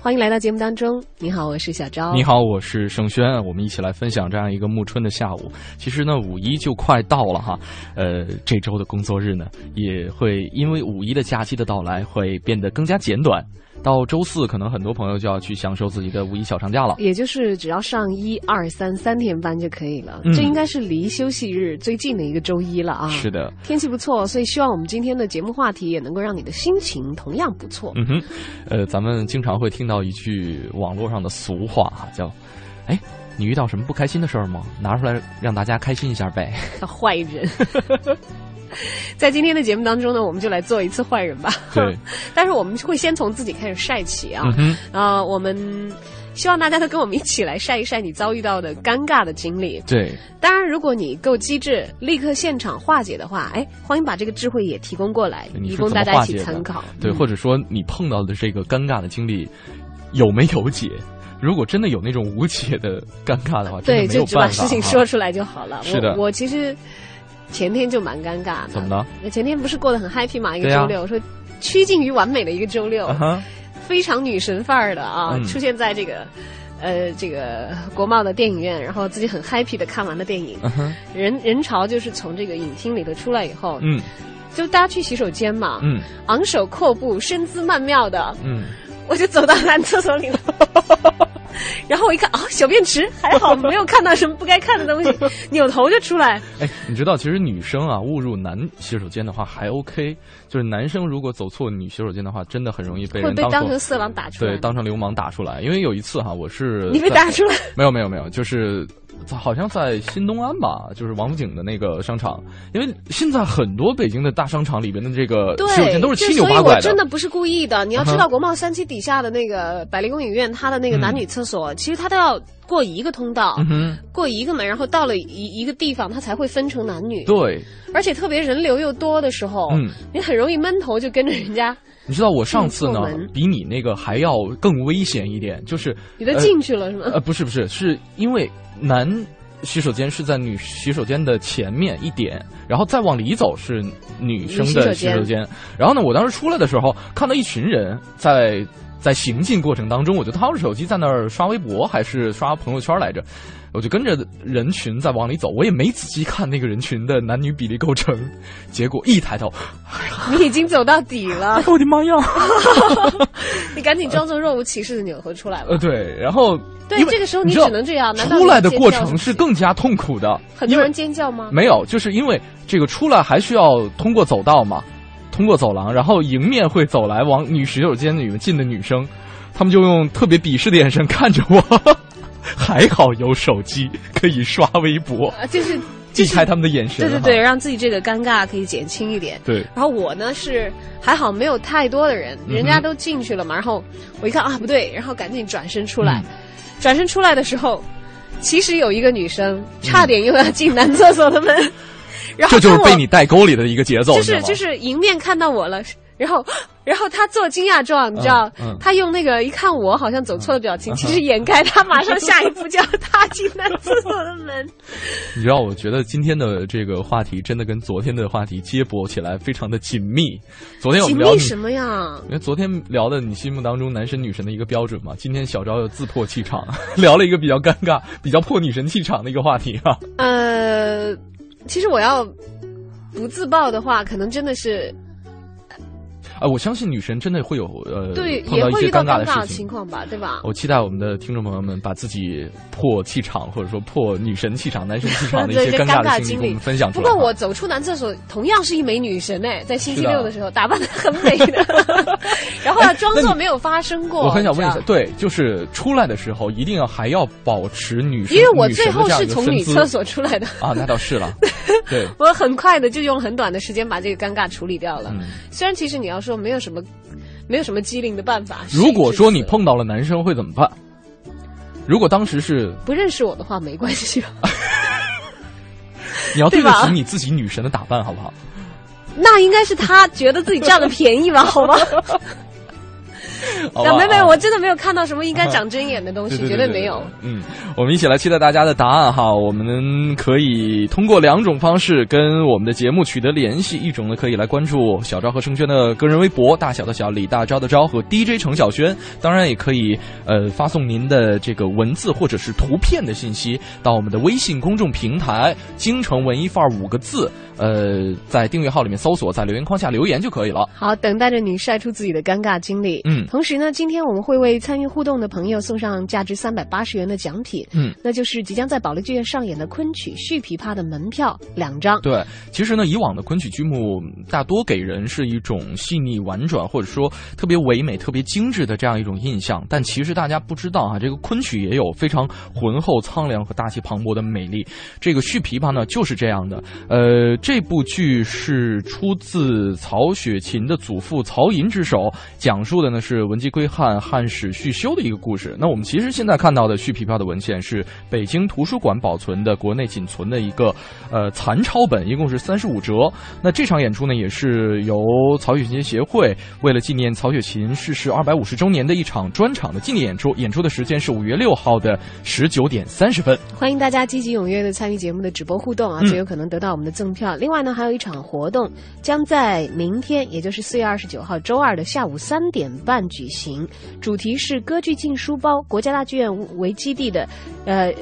欢迎来到节目当中，你好，我是小昭。你好，我是盛轩。我们一起来分享这样一个暮春的下午。其实呢，五一就快到了哈，呃，这周的工作日呢，也会因为五一的假期的到来，会变得更加简短。到周四，可能很多朋友就要去享受自己的五一小长假了。也就是只要上一二三三天班就可以了。嗯这应该是离休息日最近的一个周一了啊。是的，天气不错，所以希望我们今天的节目话题也能够让你的心情同样不错。嗯哼，呃，咱们经常会听到一句网络上的俗话哈，叫“哎，你遇到什么不开心的事儿吗？拿出来让大家开心一下呗。坏人。在今天的节目当中呢，我们就来做一次坏人吧。对，但是我们会先从自己开始晒起啊。嗯哼，呃，我们希望大家都跟我们一起来晒一晒你遭遇到的尴尬的经历。对，当然，如果你够机智，立刻现场化解的话，哎，欢迎把这个智慧也提供过来，以你是怎么供大家一起参考。对，嗯或者说你碰到的这个尴尬的经历有没有解？如果真的有那种无解的尴尬的话，对，就只把事情说出来就好了。是的我我其实前天就蛮尴尬的。怎么了？那前天不是过得很 happy 嘛？一个周六，说趋近于完美的一个周六，非常女神范儿的啊，嗯出现在这个。呃，这个国贸的电影院，然后自己很 happy 的看完了电影，人人潮就是从这个影厅里头出来以后，嗯就大家去洗手间嘛，嗯昂首阔步、身姿曼妙的，嗯，我就走到男厕所里了。然后我一看啊，小便池还好，没有看到什么不该看的东西，扭头就出来。哎，你知道其实女生啊误入男洗手间的话还 OK，就是男生如果走错女洗手间的话，真的很容易被会被人当成色狼打出来。对当成流氓打出来。因为有一次哈，我是你被打出来，没有没有没有，就是好像在新东安吧，就是王府井的那个商场。因为现在很多北京的大商场里边的这个对，洗手间都是七扭就所以八拐我真的不是故意的。你要知嗯道，国贸三期底下的那个百丽宫影院，它的那个男女厕所，其实它都要过一个通道，嗯哼，过一个门，然后到了一一个地方，它才会分成男女。对，而且特别人流又多的时候，嗯你很容易闷头就跟着人家，你知道我上次呢比你那个还要更危险一点，就是你都进去了、是吗？呃，不是不是，是因为男洗手间是在女洗手间的前面一点，然后再往里走是女生的洗手间洗手间。然后呢，我当时出来的时候，看到一群人在在行进过程当中，我就掏着手机在那儿刷微博还是刷朋友圈来着。我就跟着人群在往里走，我也没仔细看那个人群的男女比例构成，结果一抬头，你已经走到底了哎，我的妈呀！你赶紧装作若无其事的扭头出来了。呃，对，然后对这个时候你只能这样难道出来的过程是更加痛苦的，很多人尖叫吗？没有，就是因为这个出来还需要通过走道嘛，通过走廊，然后迎面会走来往女洗手间里面进的女生，他们就用特别鄙视的眼神看着我。还好有手机可以刷微博，啊，就是避开他们的眼神。对对对，，让自己这个尴尬可以减轻一点。对，然后我呢是还好没有太多的人，人家都进去了嘛。然后我一看啊不对，然后赶紧转身出来。嗯转身出来的时候，其实有一个女生差点又要进男厕所的门，然后这就是被你带沟里的一个节奏，就是就是迎面看到我了，然后然后他做惊讶状，你知道，嗯他用那个一看我好像走错的表情，其实掩盖他马上下一步就要踏进男厕所的门。你知道，我觉得今天的这个话题真的跟昨天的话题接驳起来非常的紧密。昨天我紧们聊你密什么呀？因为昨天聊的你心目当中男神女神的一个标准嘛，今天小昭又自破气场，聊了一个比较尴尬、比较破女神气场的一个话题啊。呃，其实我要不自爆的话，可能真的是啊，我相信女神真的会有呃，对，碰到一些也会遇到尴尬的事情。情况吧，对吧？我期待我们的听众朋友们把自己破气场或者说破女神气场、男神气场的一些 尴尬经历的经历跟我们分享出来啊。不过我走出男厕所，同样是一枚女神哎，在星期六的时候打扮的很美的，然后要装作没有发生过。我很想问一下你知，道对，就是出来的时候一定要还要保持女神，因为我最后是从女厕所出来的，啊，那倒是了，对，我很快的就用很短的时间把这个尴尬处理掉了。嗯。虽然其实你要说没有什么，没有什么机灵的办法。如果说你碰到了男生会怎么办？如果当时是不认识我的话，没关系吧？你要对得起你自己女神的打扮，好不好？那应该是他觉得自己占了便宜吧？好吧？好吧那没没，啊我真的没有看到什么应该长针眼的东西，对对绝对没有。。嗯，我们一起来期待大家的答案哈。我们可以通过两种方式跟我们的节目取得联系，一种呢可以来关注小昭和盛轩的个人微博，大小的小李大钊的昭和 DJ 程小轩。当然也可以呃发送您的这个文字或者是图片的信息到我们的微信公众平台“京城文艺范儿”五个字，呃，在订阅号里面搜索，在留言框下留言就可以了。好，等待着你晒出自己的尴尬经历。嗯同时呢，今天我们会为参与互动的朋友送上价值三百八十元的奖品，嗯，那就是即将在保利剧院上演的昆曲《续琵琶》的门票两张。对，其实呢，以往的昆曲剧目大多给人是一种细腻婉转，或者说特别唯美、特别精致的这样一种印象。但其实大家不知道啊，这个昆曲也有非常浑厚、苍凉和大气磅礴的美丽。这个《续琵琶》呢，就是这样的。呃，这部剧是出自曹雪芹的祖父曹寅之手，讲述的呢是文姬归汉、汉史续修的一个故事。那我们其实现在看到的《续皮票》的文献是北京图书馆保存的国内仅存的一个呃残抄本，一共是三十五折。那这场演出呢，也是由曹雪芹协会为了纪念曹雪芹逝世二百五十周年的一场专场的纪念演出。演出的时间是五月六号的十九点三十分。欢迎大家积极踊跃的参与节目的直播互动啊，嗯最有可能得到我们的赠票。另外呢，还有一场活动将在明天，也就是四月二十九号周二的下午三点半举行，主题是歌剧进书包国家大剧院为基地的，呃，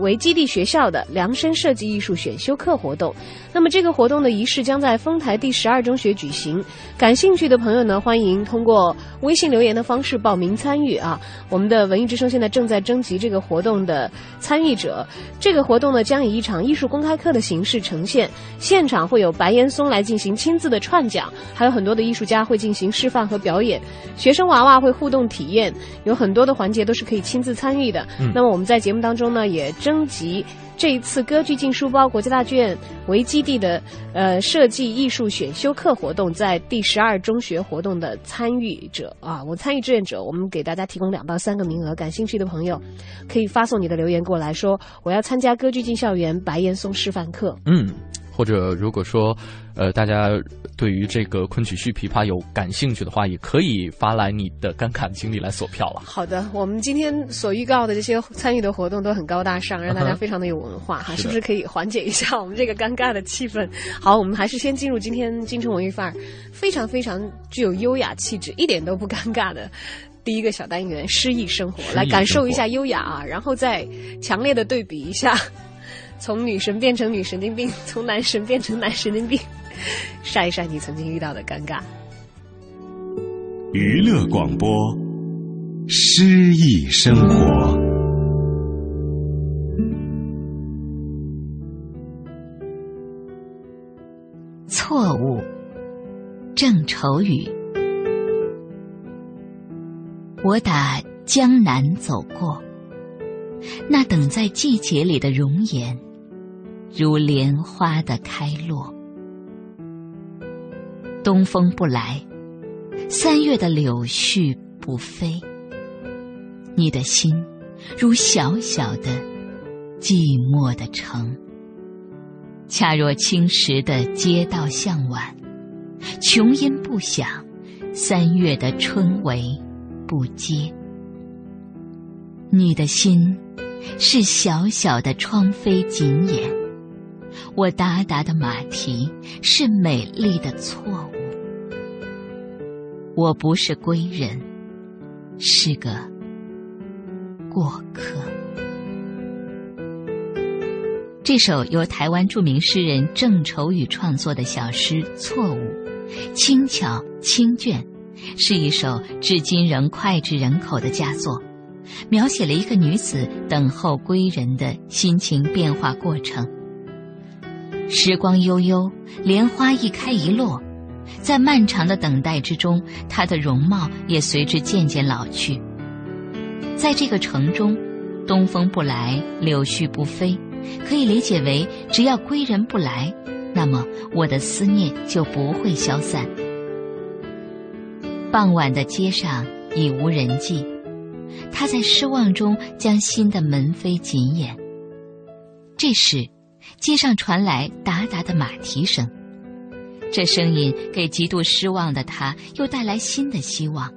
为基地学校的量身设计艺术选修课活动。那么这个活动的仪式将在丰台第十二中学举行，感兴趣的朋友呢，欢迎通过微信留言的方式报名参与啊。我们的文艺之声现在正在征集这个活动的参与者。这个活动呢，将以一场艺术公开课的形式呈现，现场会有白岩松来进行亲自的串讲，还有很多的艺术家会进行示范和表演，学生娃娃会互动体验，有很多的环节都是可以亲自参与的。嗯那么我们在节目当中呢，也征集。这一次歌剧进书包国家大剧院为基地的呃设计艺术选修课活动，在第十二中学活动的参与者啊，我参与志愿者，我们给大家提供两到三个名额，感兴趣的朋友可以发送你的留言过来说我要参加歌剧进校园白岩松示范课。嗯，或者如果说，呃，大家对于这个昆曲续琵琶有感兴趣的话，也可以发来你的尴尬经历来索票了。好的，我们今天所预告的这些参与的活动都很高大上，让大家非常的有文化哈，是是不是可以缓解一下我们这个尴尬的气氛？好，我们还是先进入今天京城文艺范儿，非常非常具有优雅气质，一点都不尴尬的。第一个小单元诗意生活，来感受一下优雅啊，然后再强烈的对比一下，从女神变成女神经病，从男神变成男神经病，晒一晒你曾经遇到的尴尬。娱乐广播，诗意生活。错误，郑愁予。我打江南走过，那等在季节里的容颜，如莲花的开落。东风不来，三月的柳絮不飞。你的心，如小小的、寂寞的城。恰若青石的街道向晚，琼音不响，三月的春雷不接。你的心是小小的窗扉紧掩，我达达的马蹄是美丽的错误。我不是归人，是个过客。这首由台湾著名诗人郑愁予创作的小诗《错误》，轻巧清隽，是一首至今仍脍炙人口的佳作，描写了一个女子等候归人的心情变化过程。时光悠悠，莲花一开一落，在漫长的等待之中，她的容貌也随之渐渐老去。在这个城中，东风不来，柳絮不飞。可以理解为，只要归人不来，那么我的思念就不会消散。傍晚的街上已无人迹，他在失望中将新的门扉紧掩。这时，街上传来哒哒的马蹄声，这声音给极度失望的他又带来新的希望。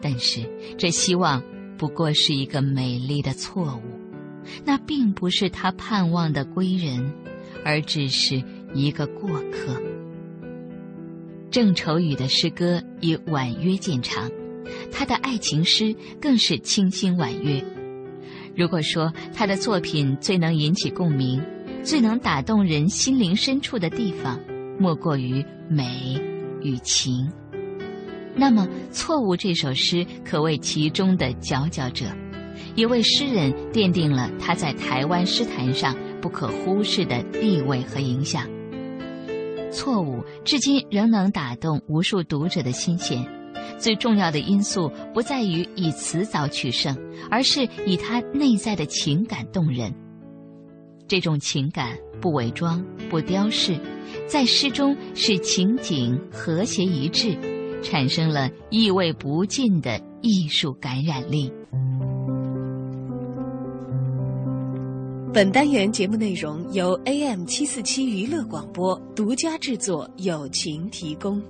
但是，这希望不过是一个美丽的错误，那并不是他盼望的归人，而只是一个过客。郑愁予的诗歌以婉约见长，他的爱情诗更是清新婉约。如果说他的作品最能引起共鸣，最能打动人心灵深处的地方，莫过于美与情。那么，《错误》这首诗可谓其中的佼佼者，也为诗人奠定了他在台湾诗坛上不可忽视的地位和影响。错误至今仍能打动无数读者的心弦，最重要的因素不在于以词藻取胜，而是以他内在的情感动人。这种情感不伪装、不雕饰，在诗中是情景和谐一致，产生了意味不尽的艺术感染力。本单元节目内容由 AM 七四七娱乐广播独家制作，友情提供。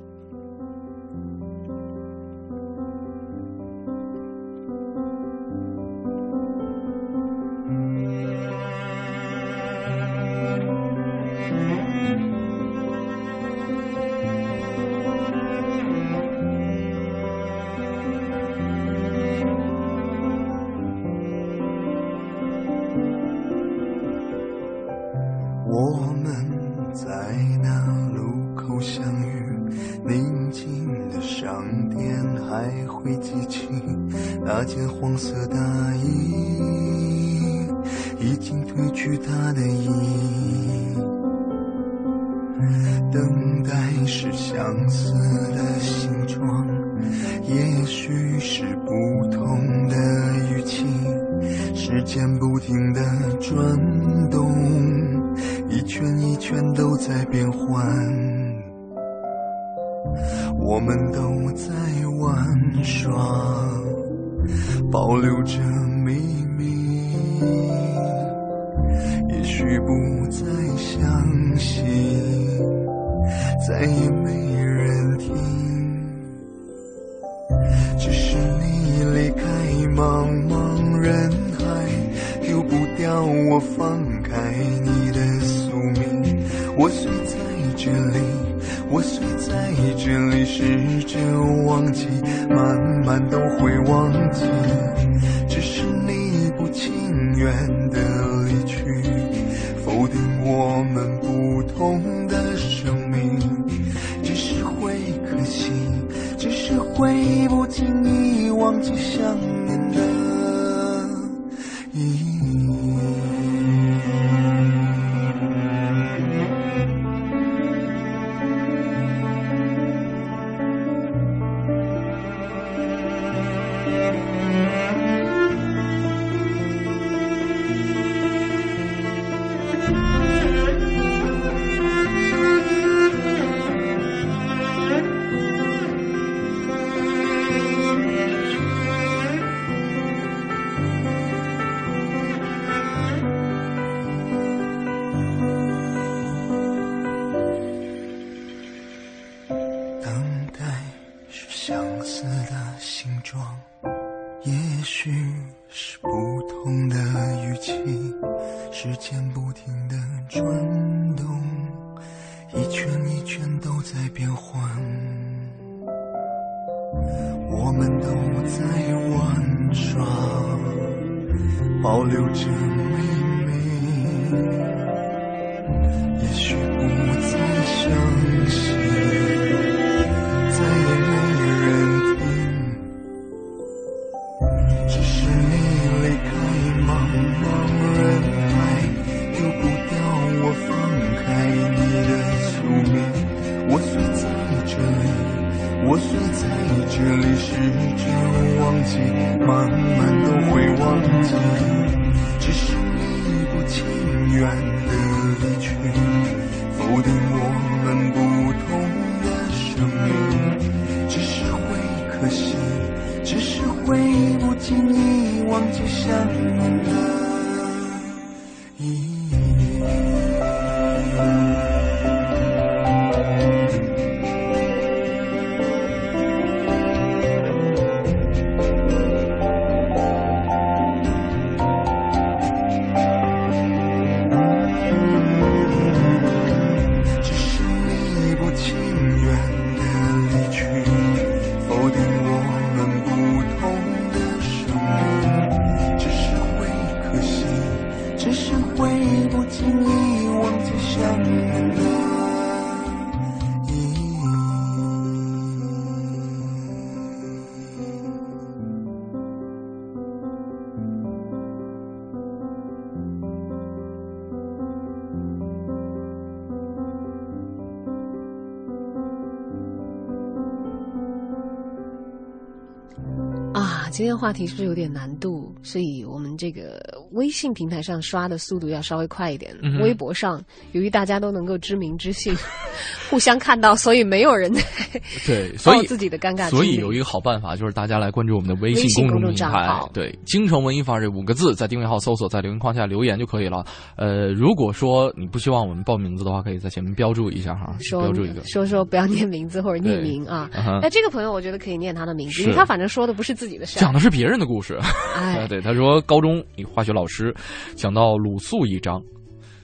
今天话题是不是有点难度？所以我们这个微信平台上刷的速度要稍微快一点。嗯微博上，由于大家都能够知名知姓，互相看到，所以没有人在 对，所以自己的尴尬。所以有一个好办法，就是大家来关注我们的微微信公公众众平台，对“京城文艺范儿”这五个字，在订阅号搜索，在留言框下留言就可以了。呃，如果说你不希望我们报名字的话，可以在前面标注一下哈，说标注一个。说说不要念名字或者匿名啊。那这个朋友我觉得可以念他的名字，因为他反正说的不是自己的事儿讲。的是别人的故事，哎呃，对，他说高中一化学老师讲到鲁肃一章，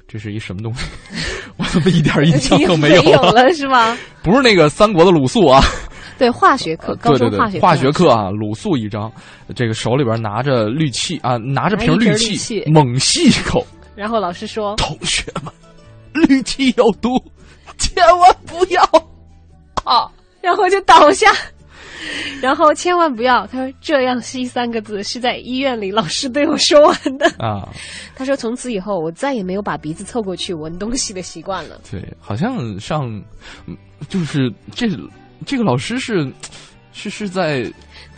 这是一什么东西？我怎么一点印象都没有了？了是吗？不是那个三国的鲁肃啊，对，化学课，高对对对，中化学化学课啊，鲁肃一张，这个手里边拿着氯气啊，拿着瓶氯气，猛吸一口。然后老师说，同学们，氯气有毒，千万不要啊！然后就倒下。然后千万不要，他说这样吸三个字是在医院里老师对我说完的。啊，他说从此以后我再也没有把鼻子凑过去闻东西的习惯了。对，好像上，嗯就是这这个老师是是是在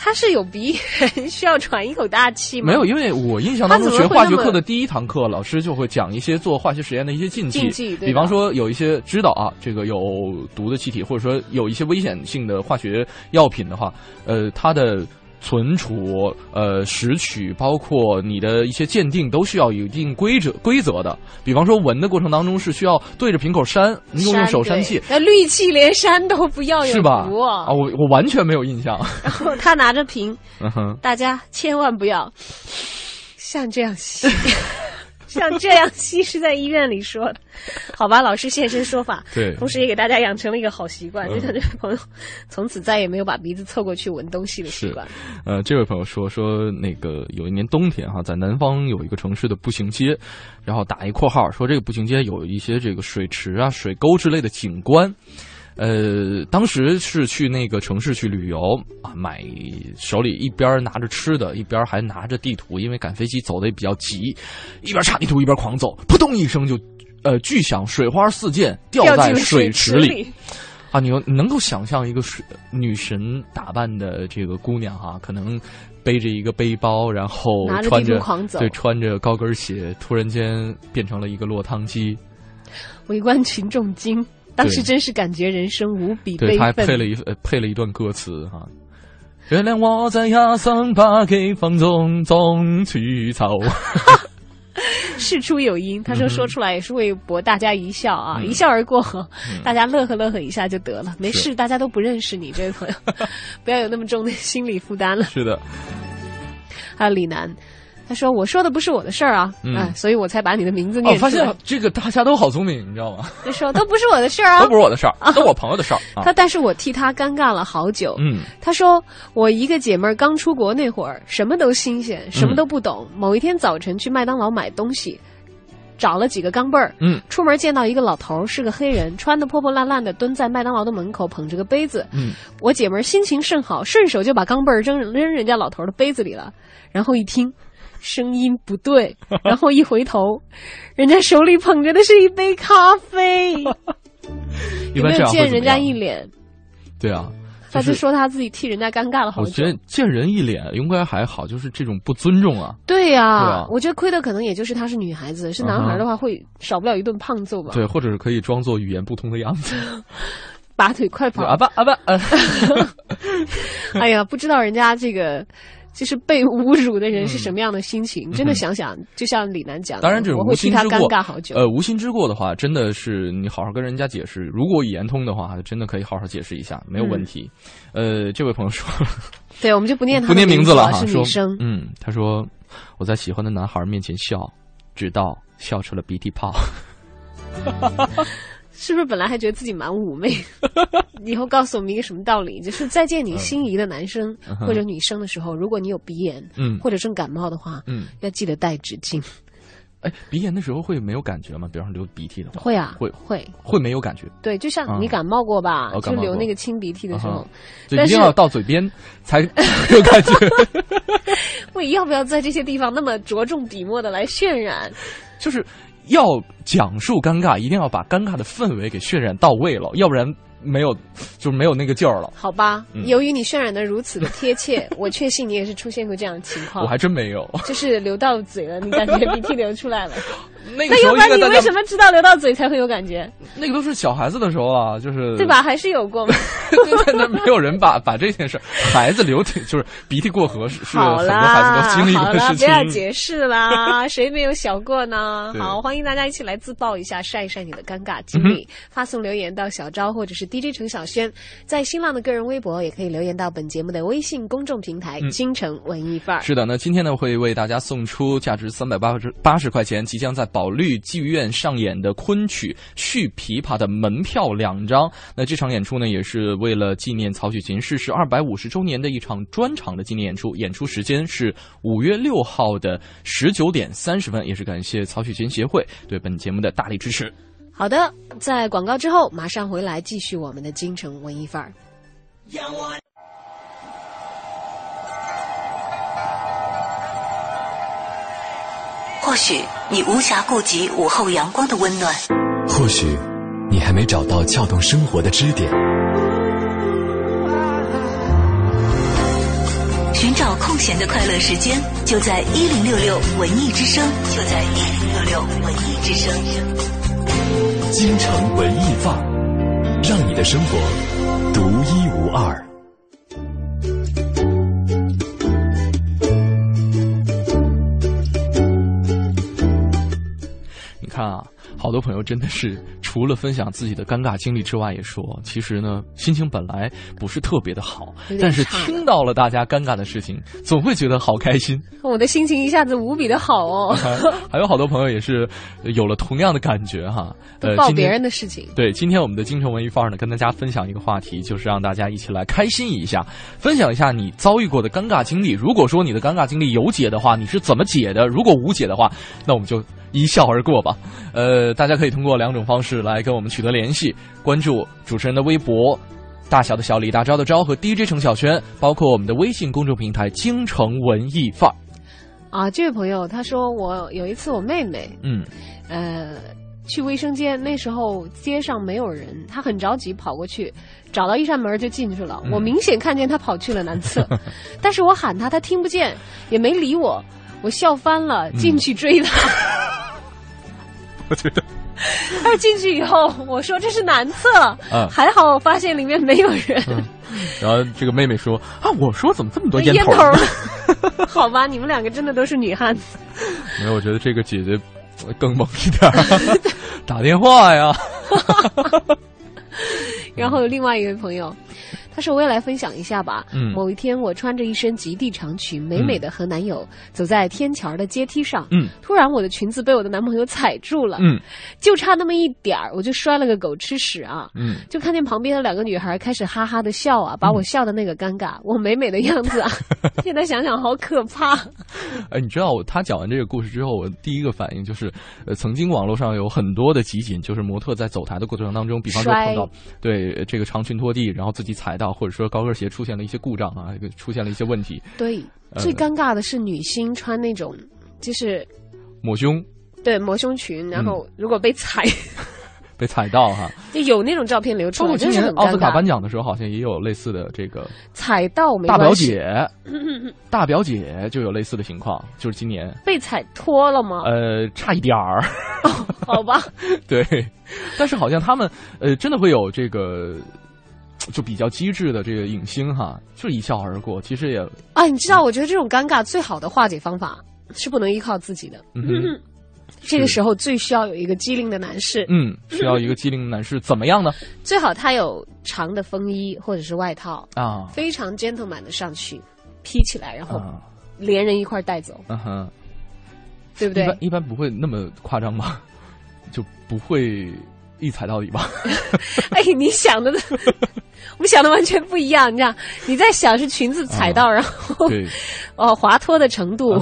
他是有鼻炎，需要喘一口大气吗？没有，因为我印象当中学化学课的第一堂课，老师就会讲一些做化学实验的一些禁忌，禁忌比方说有一些知道啊，这个有毒的气体，或者说有一些危险性的化学药品的话，呃，它的。存储、呃，拾取，包括你的一些鉴定，都需要有一定规则规则的。比方说，闻的过程当中是需要对着瓶口扇，你用用手扇气，那氯气连扇都不要，有是吧？啊啊，我我完全没有印象。然后他拿着瓶，大家千万不要像这样吸，像这样 吸是在医院里说的，好吧？老师现身说法，对同时也给大家养成了一个好习惯，嗯就像这位朋友，从此再也没有把鼻子凑过去闻东西的习惯。呃，这位朋友说说那个有一年冬天哈，在南方有一个城市的步行街，然后打一括号说这个步行街有一些这个水池啊、水沟之类的景观。呃，当时是去那个城市去旅游啊，买手里一边拿着吃的，一边还拿着地图，因为赶飞机走的也比较急，一边查地图一边狂走，扑通一声就，呃，巨响，水花四溅，掉在水池池里。啊，你你能够想象一个水女神打扮的这个姑娘哈、可能背着一个背包，然后穿着狂走对，穿着高跟鞋，突然间变成了一个落汤鸡。围观群众惊，当时真是感觉人生无比对，悲他还愤。配了一呃配了一段歌词哈、原谅我在崖上把给放纵纵去走。事出有因，他说说出来也是为博大家一笑啊，嗯。一笑而过，嗯。大家乐呵乐呵一下就得了，没事，大家都不认识你这位朋友，不要有那么重的心理负担了。是的，还有李楠，他说我说的不是我的事儿啊，嗯哎，所以我才把你的名字哦，念出来。发现这个大家都好聪明，你知道吗？他 说都不是我的事儿啊，都不是我的事儿，都我朋友的事儿啊 他。但是我替他尴尬了好久。嗯他说我一个姐妹儿刚出国那会儿，什么都新鲜，什么都不懂。某一天早晨去麦当劳买东西，找了几个钢镚儿，嗯出门见到一个老头儿，是个黑人，穿的破破烂烂的，蹲在麦当劳的门口，捧着个杯子。嗯，我姐们儿心情甚好，顺手就把钢镚儿扔扔人家老头的杯子里了。然后一听，声音不对，然后一回头，人家手里捧着的是一杯咖啡。有没有见人家一脸？对啊，他就是说他自己替人家尴尬了好久我觉。得见人一脸应该还好，就是这种不尊重啊。对呀、对啊我觉得亏的可能也就是她是女孩子，是男孩的话会少不了一顿胖揍吧。对，或者是可以装作语言不通的样子。拔腿快跑啊！不啊不，呃，哎呀，不知道人家这个就是被侮辱的人是什么样的心情？真的想想，就像李楠讲的，嗯当然，这种无心之过，尬好久。呃，无心之过的话，真的是你好好跟人家解释。如果语言通的话，真的可以好好解释一下，没有问题。呃，这位朋友说，对，我们就不念他不念名字了，字哈，是说女生。嗯，他说我在喜欢的男孩面前笑，直到笑出了鼻涕泡。是不是本来还觉得自己蛮妩媚？以后告诉我们一个什么道理？就是再见你心仪的男生或者女生的时候，如果你有鼻炎，嗯或者正感冒的话，嗯，要记得带纸巾。哎，鼻炎的时候会没有感觉吗？比方说流鼻涕的话，会啊，会会会没有感觉，对，就像啊你感冒过吧，就流那个清鼻涕的时候但是一定要到嘴边才有感觉。我，要不要在这些地方那么着重笔墨的来渲染？就是要讲述尴尬，一定要把尴尬的氛围给渲染到位了，要不然没有，就是没有那个劲儿了。好吧，嗯由于你渲染的如此的贴切，我确信你也是出现过这样的情况。我还真没有，就是流到嘴了，你感觉鼻涕流出来了。那个时那要不然你为什么知道流到嘴才会有感觉？那个都是小孩子的时候啊，就是对吧？？还是有过吗？那没有人把把这件事，孩子流涕就是鼻涕过河是很多孩子，都经历的事情。不要解释啦，谁没有小过呢？好，欢迎大家一起来自曝一下，晒一晒你的尴尬经历，发送留言到小昭或者是 DJ 陈小轩，在新浪的个人微博也可以留言到本节目的微信公众平台“京城文艺范儿”。是的，那今天呢会为大家送出价值三百八十八十块钱，即将在保利剧院上演的昆曲《续琵琶》的门票两张。那这场演出呢，也是为了纪念曹雪芹逝世二百五十周年的一场专场的纪念演出。演出时间是五月六号的十九点三十分，也是感谢曹雪芹协会对本节目的大力支持。好的，在广告之后马上回来继续我们的京城文艺范儿。或许你无暇顾及午后阳光的温暖，或许你还没找到撬动生活的支点，寻找空闲的快乐时间，就在一零六六文艺之声，就在一零六六文艺之声。京城文艺范儿，让你的生活独一无二。你看啊，好多朋友真的是除了分享自己的尴尬经历之外，也说其实呢，心情本来不是特别的好，但是听到了大家尴尬的事情，总会觉得好开心。我的心情一下子无比的好哦，还有好多朋友也是有了同样的感觉哈。呃，报别人的事情。对，今天我们的京城文艺范儿呢，跟大家分享一个话题，就是让大家一起来开心一下，分享一下你遭遇过的尴尬经历。如果说你的尴尬经历有解的话，你是怎么解的？如果无解的话，那我们就一笑而过吧。呃，大家可以通过两种方式来跟我们取得联系，关注主持人的微博。大小的小李大钊的钊和 DJ 程小轩，包括我们的微信公众平台“京城文艺范儿啊，这位朋友他说我有一次我妹妹”。嗯，呃去卫生间，那时候街上没有人，她很着急跑过去，找到一扇门就进去了。嗯我明显看见她跑去了男厕，但是我喊她，她听不见，也没理我，我笑翻了，嗯进去追她。我觉得但是进去以后，我说这是男厕，嗯还好我发现里面没有人，然后这个妹妹说啊，我说怎么这么多烟头。好吧，你们两个真的都是女汉子。没有，我觉得这个姐姐更猛一点，打电话呀。然后有另外一位朋友，他说我也来分享一下吧。嗯。某一天我穿着一身极地长裙，美美的和男友走在天桥的阶梯上，嗯。突然我的裙子被我的男朋友踩住了，嗯。就差那么一点儿，我就摔了个狗吃屎啊！嗯，就看见旁边的两个女孩开始哈哈的笑啊，把我笑的那个尴尬，我美美的样子啊，现在想想好可怕。哎，你知道我他讲完这个故事之后，我第一个反应就是，呃，曾经网络上有很多的集锦，就是模特在走台的过程当中，比方说碰到对呃这个长裙拖地，然后自己踩到，或者说高跟鞋出现了一些故障啊，出现了一些问题，对，呃最尴尬的是女星穿那种就是抹胸对抹胸裙，然后如果被踩，被踩到哈。就有那种照片流出来，包括今真是奥斯卡颁奖的时候，好像也有类似的这个踩到没大表，姐，大表姐就有类似的情况，就是今年被踩脱了吗？呃差一点儿。好吧，对，但是好像他们呃真的会有这个就比较机智的这个影星哈，就一笑而过。其实也啊，你知道，我觉得这种尴尬最好的化解方法是不能依靠自己的。嗯这个时候最需要有一个机灵的男士，嗯，需要一个机灵的男士，怎么样呢？最好他有长的风衣或者是外套，啊，非常 gentleman 的上去披起来，然后啊，连人一块带走，嗯哼，对不对一般？一般不会那么夸张吧？就不会一踩到底吧？哎，你想的，我们想的完全不一样。你知道，你在想是裙子踩到，然后对，哦滑脱的程度，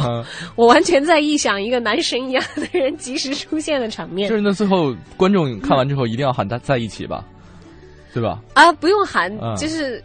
我完全在臆想一个男神一样的人及时出现的场面就是那最后观众看完之后一定要喊他在一起吧，对吧？啊！不用喊，嗯就是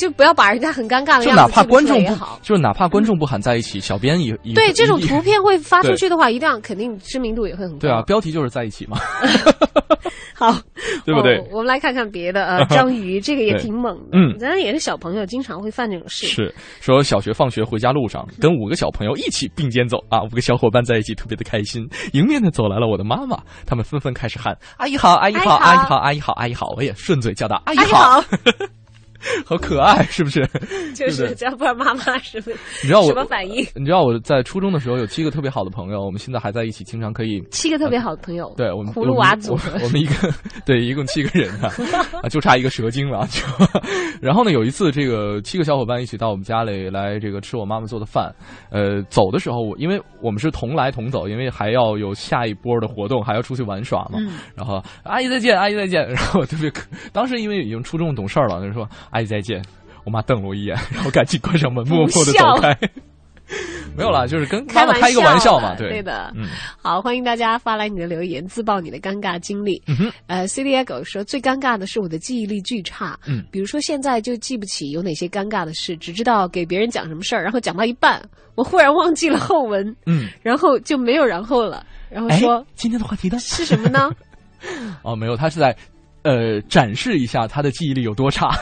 就不要把人家很尴尬的就哪样子就哪怕观众不好。，就是哪怕观众不喊在一起，小编也也对这种图片会发出去的话，一定要肯定知名度也会很高。对啊，，标题就是在一起嘛，好，对不对哦？我们来看看别的，啊，章鱼这个也挺猛的，嗯咱也是小朋友，经常会犯这种事。是说小学放学回家路上，跟五个小朋友一起并肩走啊，五个小伙伴在一起特别的开心。迎面的走来了我的妈妈，他们纷纷开始喊：“阿姨好，阿姨好，阿阿姨好阿姨好，阿姨好！”我也顺嘴叫道：“阿姨阿姨好。好，可爱，是不是？就是对不对这样，不然妈妈是不是你知道我什么反应？你知道我在初中的时候有七个特别好的朋友，我们现在还在一起，经常可以。七个特别好的朋友，对我们葫芦娃组我们我 我们一个对，一共七个人啊，啊，就差一个蛇精了。就，然后呢，有一次这个七个小伙伴一起到我们家里来，这个吃我妈妈做的饭。呃，走的时候我因为我们是同来同走，因为还要有下一波的活动，还要出去玩耍嘛。嗯然后阿姨再见，阿姨再见。然后我特别可，当时因为已经初中懂事儿了，就说阿姨再见。我妈瞪了我一眼，然后赶紧关上门，默默的走开。没有啦，就是跟妈妈开一个玩笑嘛，对对的。嗯，好，欢迎大家发来你的留言，自曝你的尴尬经历。嗯哼呃，C D A 狗说最尴尬的是我的记忆力巨差，嗯比如说现在就记不起有哪些尴尬的事，只知道给别人讲什么事儿，然后讲到一半，我忽然忘记了后文，嗯，然后就没有然后了，然后哎说，今天的话题呢？是什么呢？哦，没有，他是在呃展示一下他的记忆力有多差。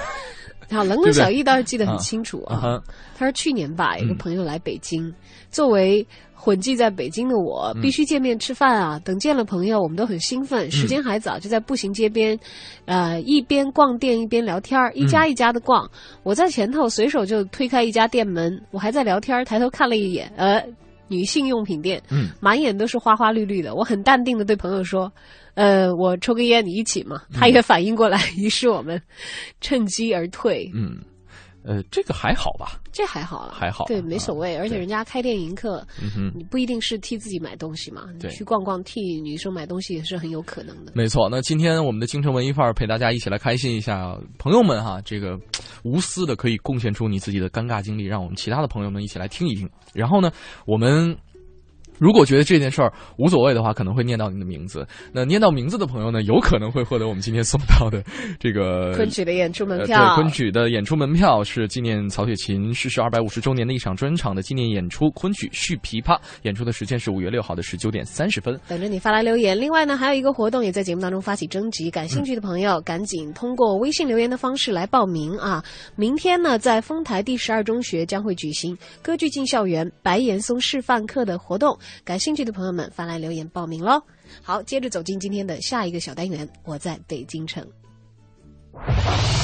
好，冷冷小易倒是记得很清楚啊。他说去年吧，有个嗯朋友来北京，作为混迹在北京的我，嗯必须见面吃饭啊。等见了朋友，我们都很兴奋，时间还早，就在步行街边，呃，一边逛店一边聊天儿，一家一家的逛。我在前头随手就推开一家店门，我还在聊天儿，抬头看了一眼，呃。女性用品店，嗯，满眼都是花花绿绿的。我很淡定的对朋友说：“呃，我抽根烟，你一起嘛。”他也反应过来，于是我们趁机而退。嗯，呃，这个还好吧？这还好了，还好对，没所谓。而且人家开店迎客，嗯哼。你不一定是替自己买东西嘛，你对去逛逛替女生买东西也是很有可能的。没错，那今天我们的京城文艺范儿陪大家一起来开心一下，朋友们哈，这个无私的可以贡献出你自己的尴尬经历，让我们其他的朋友们一起来听一听。然后呢，我们。如果觉得这件事儿无所谓的话，可能会念到您的名字。那念到名字的朋友呢，有可能会获得我们今天送到的这个昆曲的演出门呃票，对，昆曲的演出门票是纪念曹雪芹逝世二百五十周年的一场专场的纪念演出，昆曲续琵琶。演出的时间是五月六号的十九点三十分。等着你发来留言。另外呢，还有一个活动也在节目当中发起征集，感兴趣的朋友赶紧通过微信留言的方式来报名啊！明天呢，在丰台第十二中学将会举行歌剧进校园白岩松示范课的活动，感兴趣的朋友们发来留言报名喽。好，接着走进今天的下一个小单元，我在北京城。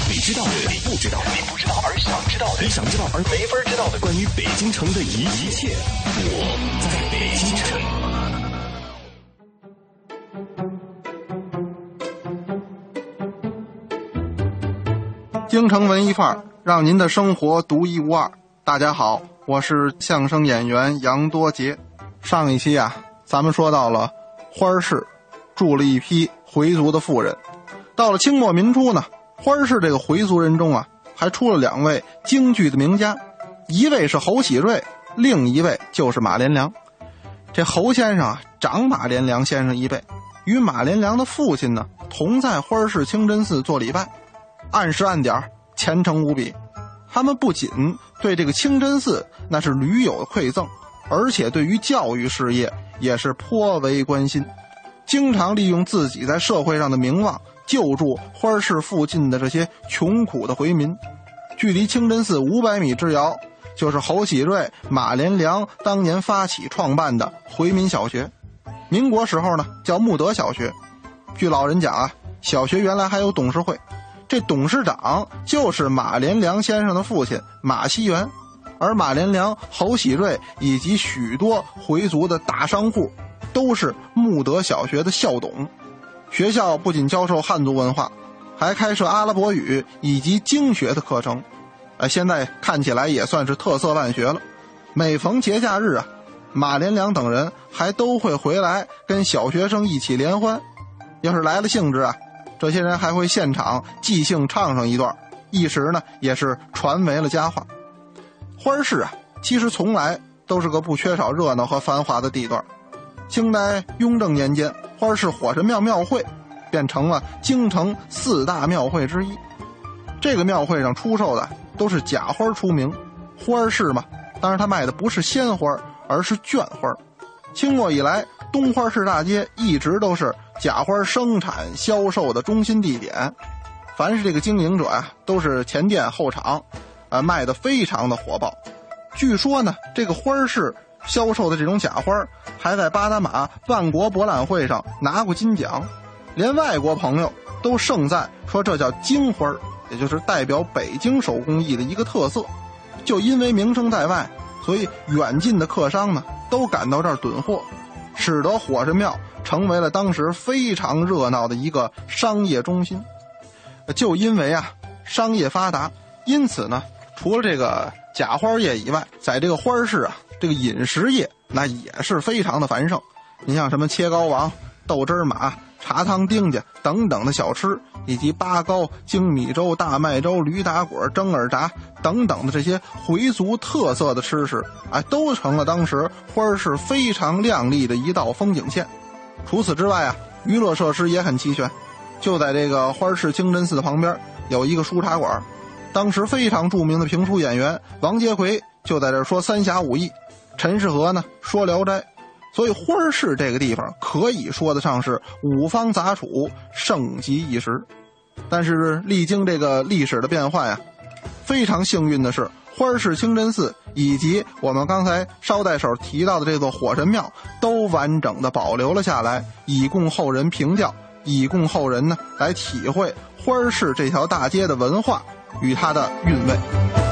你知道的，你不知道的，你不知道而想知道的，你想知道而没法知道的，关于北京城的一一切，我在北京城。京城文艺范儿，让您的生活独一无二。大家好，我是相声演员杨多杰。上一期啊，咱们说到了花市住了一批回族的妇人。到了清末民初呢，花市这个回族人中啊，还出了两位京剧的名家，一位是侯喜瑞，另一位就是马连良。这侯先生啊，长马连良先生一辈，与马连良的父亲呢，同在花市清真寺做礼拜。按时按点儿，虔诚无比。他们不仅对这个清真寺那是屡有馈赠，而且对于教育事业也是颇为关心，经常利用自己在社会上的名望救助花市附近的这些穷苦的回民。距离清真寺五百米之遥，就是侯喜瑞、马连良当年发起创办的回民小学。民国时候呢，叫穆德小学。据老人讲啊，小学原来还有董事会。这董事长就是马连良先生的父亲马锡元，而马连良、侯喜瑞以及许多回族的大商户，都是穆德小学的校董。学校不仅教授汉族文化，还开设阿拉伯语以及经学的课程。呃，现在看起来也算是特色办学了。每逢节假日啊，马连良等人还都会回来跟小学生一起联欢。要是来了兴致啊，这些人还会现场即兴唱上一段，一时呢也是传为了佳话。花市啊，其实从来都是个不缺少热闹和繁华的地段。清代雍正年间，花市火神庙庙会变成了京城四大庙会之一。这个庙会上出售的都是假花出名，花市嘛，当然它卖的不是鲜花，而是绢花。清末以来，东花市大街一直都是假花生产销售的中心地点。凡是这个经营者啊，都是前店后厂，啊，卖的非常的火爆。据说呢，这个花市销售的这种假花，还在巴拿马万国博览会上拿过金奖，连外国朋友都盛赞说这叫京花，也就是代表北京手工艺的一个特色。就因为名声在外，所以远近的客商呢都赶到这儿囤货，使得火神庙成为了当时非常热闹的一个商业中心。就因为啊商业发达，因此呢，除了这个假花业以外，在这个花市啊，这个饮食业那也是非常的繁盛。你像什么切糕王、豆汁儿马、茶汤丁家等等的小吃，以及八糕、精米粥、大麦粥、驴打滚、蒸耳炸等等的这些回族特色的吃食，哎，都成了当时花市非常亮丽的一道风景线。除此之外啊，娱乐设施也很齐全。就在这个花市清真寺旁边有一个书茶馆，当时非常著名的评书演员王杰奎就在这说三侠五义，陈世和呢说聊斋，所以花市这个地方可以说得上是五方杂处，盛极一时。但是历经这个历史的变换呀，非常幸运的是，花市清真寺以及我们刚才捎带手提到的这座火神庙都完整的保留了下来，以供后人凭吊。以供后人呢来体会花市这条大街的文化与它的韵味。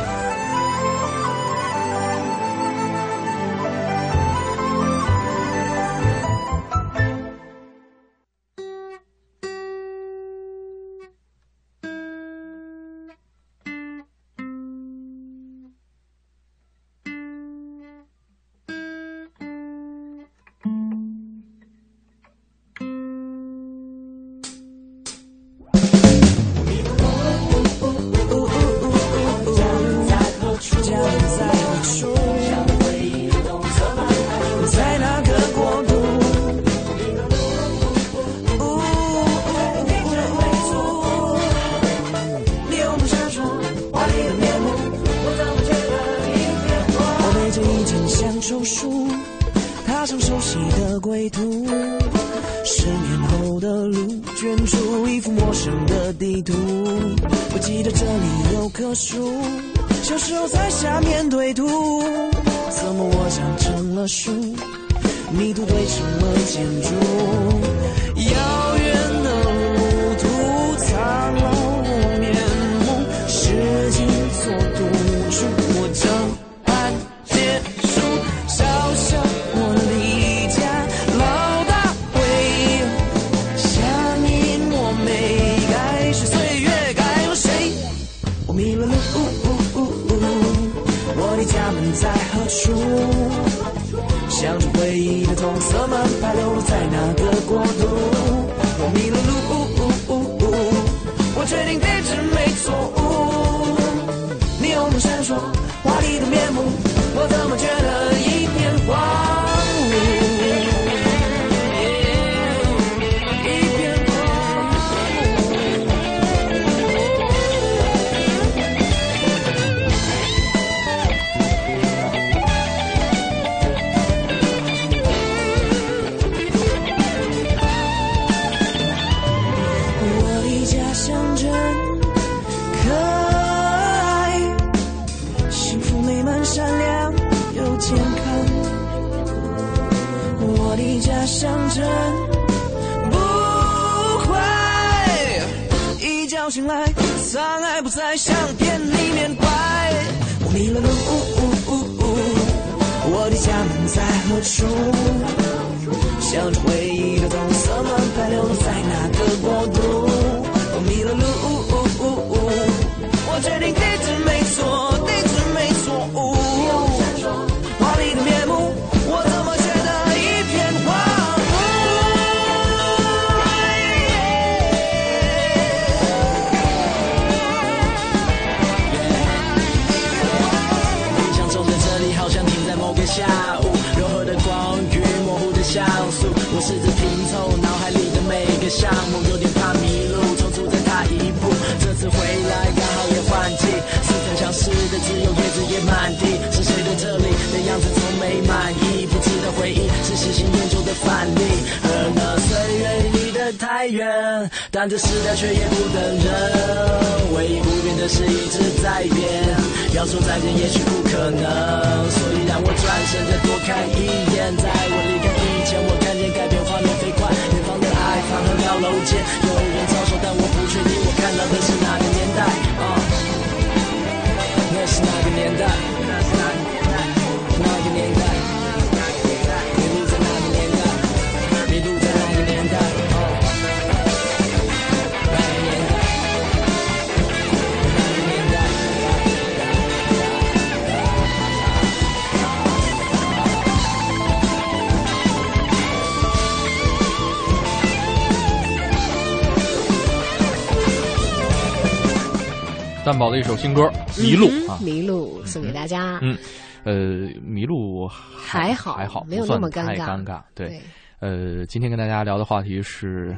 蛋宝的一首新歌《迷路》啊，迷路送给大家。嗯，呃，迷路还好还好，没有那么尴尬太尴尬。对，对呃，今天跟大家聊的话题是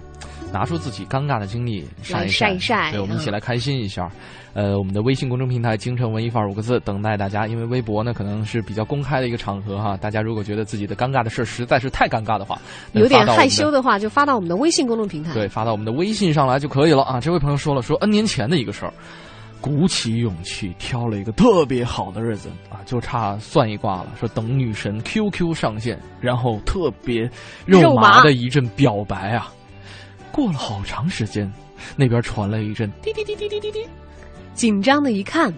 拿出自己尴尬的经历晒来一晒一晒对，我们一起嗯来开心一下。呃，我们的微信公众平台“京城文艺范儿”五个字等待大家，因为微博呢可能是比较公开的一个场合哈，大家如果觉得自己的尴尬的事儿实在是太尴尬的话，那有点害羞的话，就发到我们的微信公众平台。对，发到我们的微信上来就可以了啊。这位朋友说了，说 N 年前的一个事儿，鼓起勇气挑了一个特别好的日子啊，就差算一卦了，说等女神 QQ 上线，然后特别肉麻的一阵表白啊。过了好长时间，那边传来一阵滴滴滴滴滴滴滴。紧张的一看，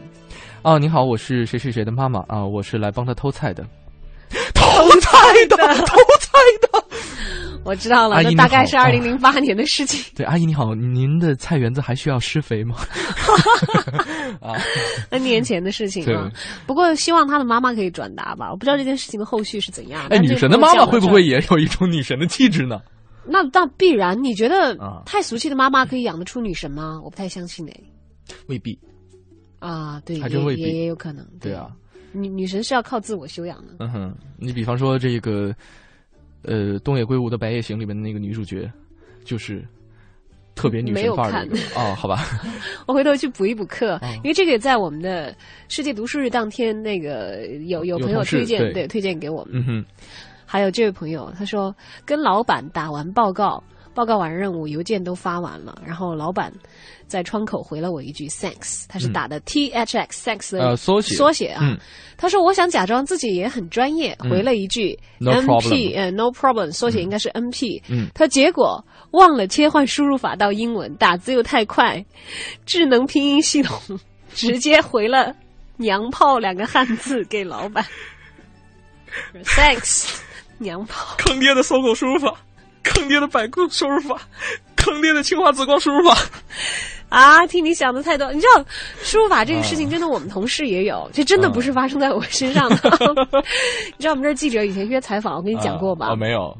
啊，你好，我是谁谁谁的妈妈啊，我是来帮他偷菜的。偷菜的，偷菜的。我知道了，那大概是二零零八年的事情。对，阿姨你好，您的菜园子还需要施肥吗？啊，N 年前的事情对啊。不过希望他的妈妈可以转达吧，我不知道这件事情的后续是怎样。哎，女神的妈妈会不？会也有一种女神的气质呢？那那必然？你觉得啊太俗气的妈妈可以养得出女神吗？我不太相信哎。未必。啊，对，还真未必也也也有可能。对啊，女女神是要靠自我修养的。嗯哼，你比方说这个，呃，东野圭吾的《白夜行》里面的那个女主角，就是特别女神范儿的一个看哦，好吧，我回头去补一补课，哦因为这个也在我们的世界读书日当天，那个有有朋友推荐，对对推荐给我们。嗯哼，还有这位朋友，他说跟老板打完报告，报告完任务，邮件都发完了，然后老板在窗口回了我一句 thanks，他是打的 T H X thanks 的呃缩写缩写啊。嗯他说我想假装自己也很专业，嗯回了一句 N P，problem 呃 No problem，缩写应该是 N P。嗯他结果忘了切换输入法到英文，打字又太快，智能拼音系统直接回了“娘炮”两个汉字给老板。Thanks，娘炮。坑爹的搜狗输入法，坑爹的百度输入法，坑爹的清华紫光输入法。啊，听你想的太多。你知道，输入法这个事情，真的我们同事也有，这真的不是发生在我身上的。你知道，我们这儿记者以前约采访，我跟你讲过吧？我，没有，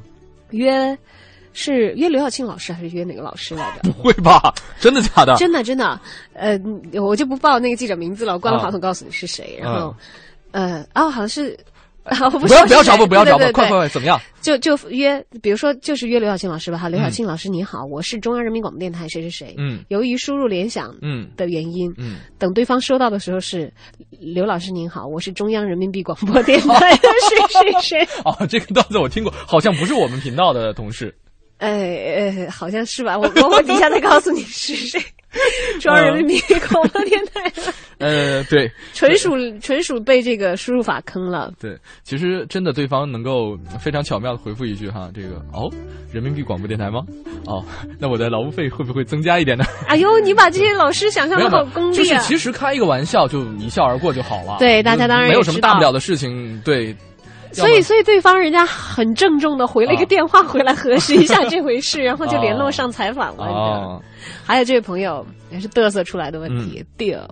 约是约刘晓庆老师还是约哪个老师来着？不会吧？真的假的？真的真的，呃，我就不报那个记者名字了，我关了话筒告诉你是谁。然后，呃，哦，好像是。啊，我不不要不要找我我，不要找我，快快快，怎么样？就就约，比如说就是约刘晓庆老师吧，哈，刘晓嗯庆老师你好，我是中央人民广播电台谁谁谁，嗯。由于输入联想嗯。的原因，嗯，等对方收到的时候是刘老师您好，我是中央人民币广播电台的谁谁谁，哦，这个段子我听过，好像不是我们频道的同事。哎哎，好像是吧，我我我底下再告诉你是谁。中央人民币广播电台。呃，对，纯属纯属被这个输入法坑了。对，其实真的对方能够非常巧妙的回复一句哈，这个哦，人民币广播电台吗？哦，那我的劳务费会不会增加一点呢？哎呦，你把这些老师想象的好功利啊！就是其实开一个玩笑就一笑而过就好了。对，大家当然没有什么大不了的事情。对，所以所以对方人家很郑重的回了一个电话回来核实一下这回事，然后就联络上采访了。哦，还有这位朋友也是嘚瑟出来的问题，dear。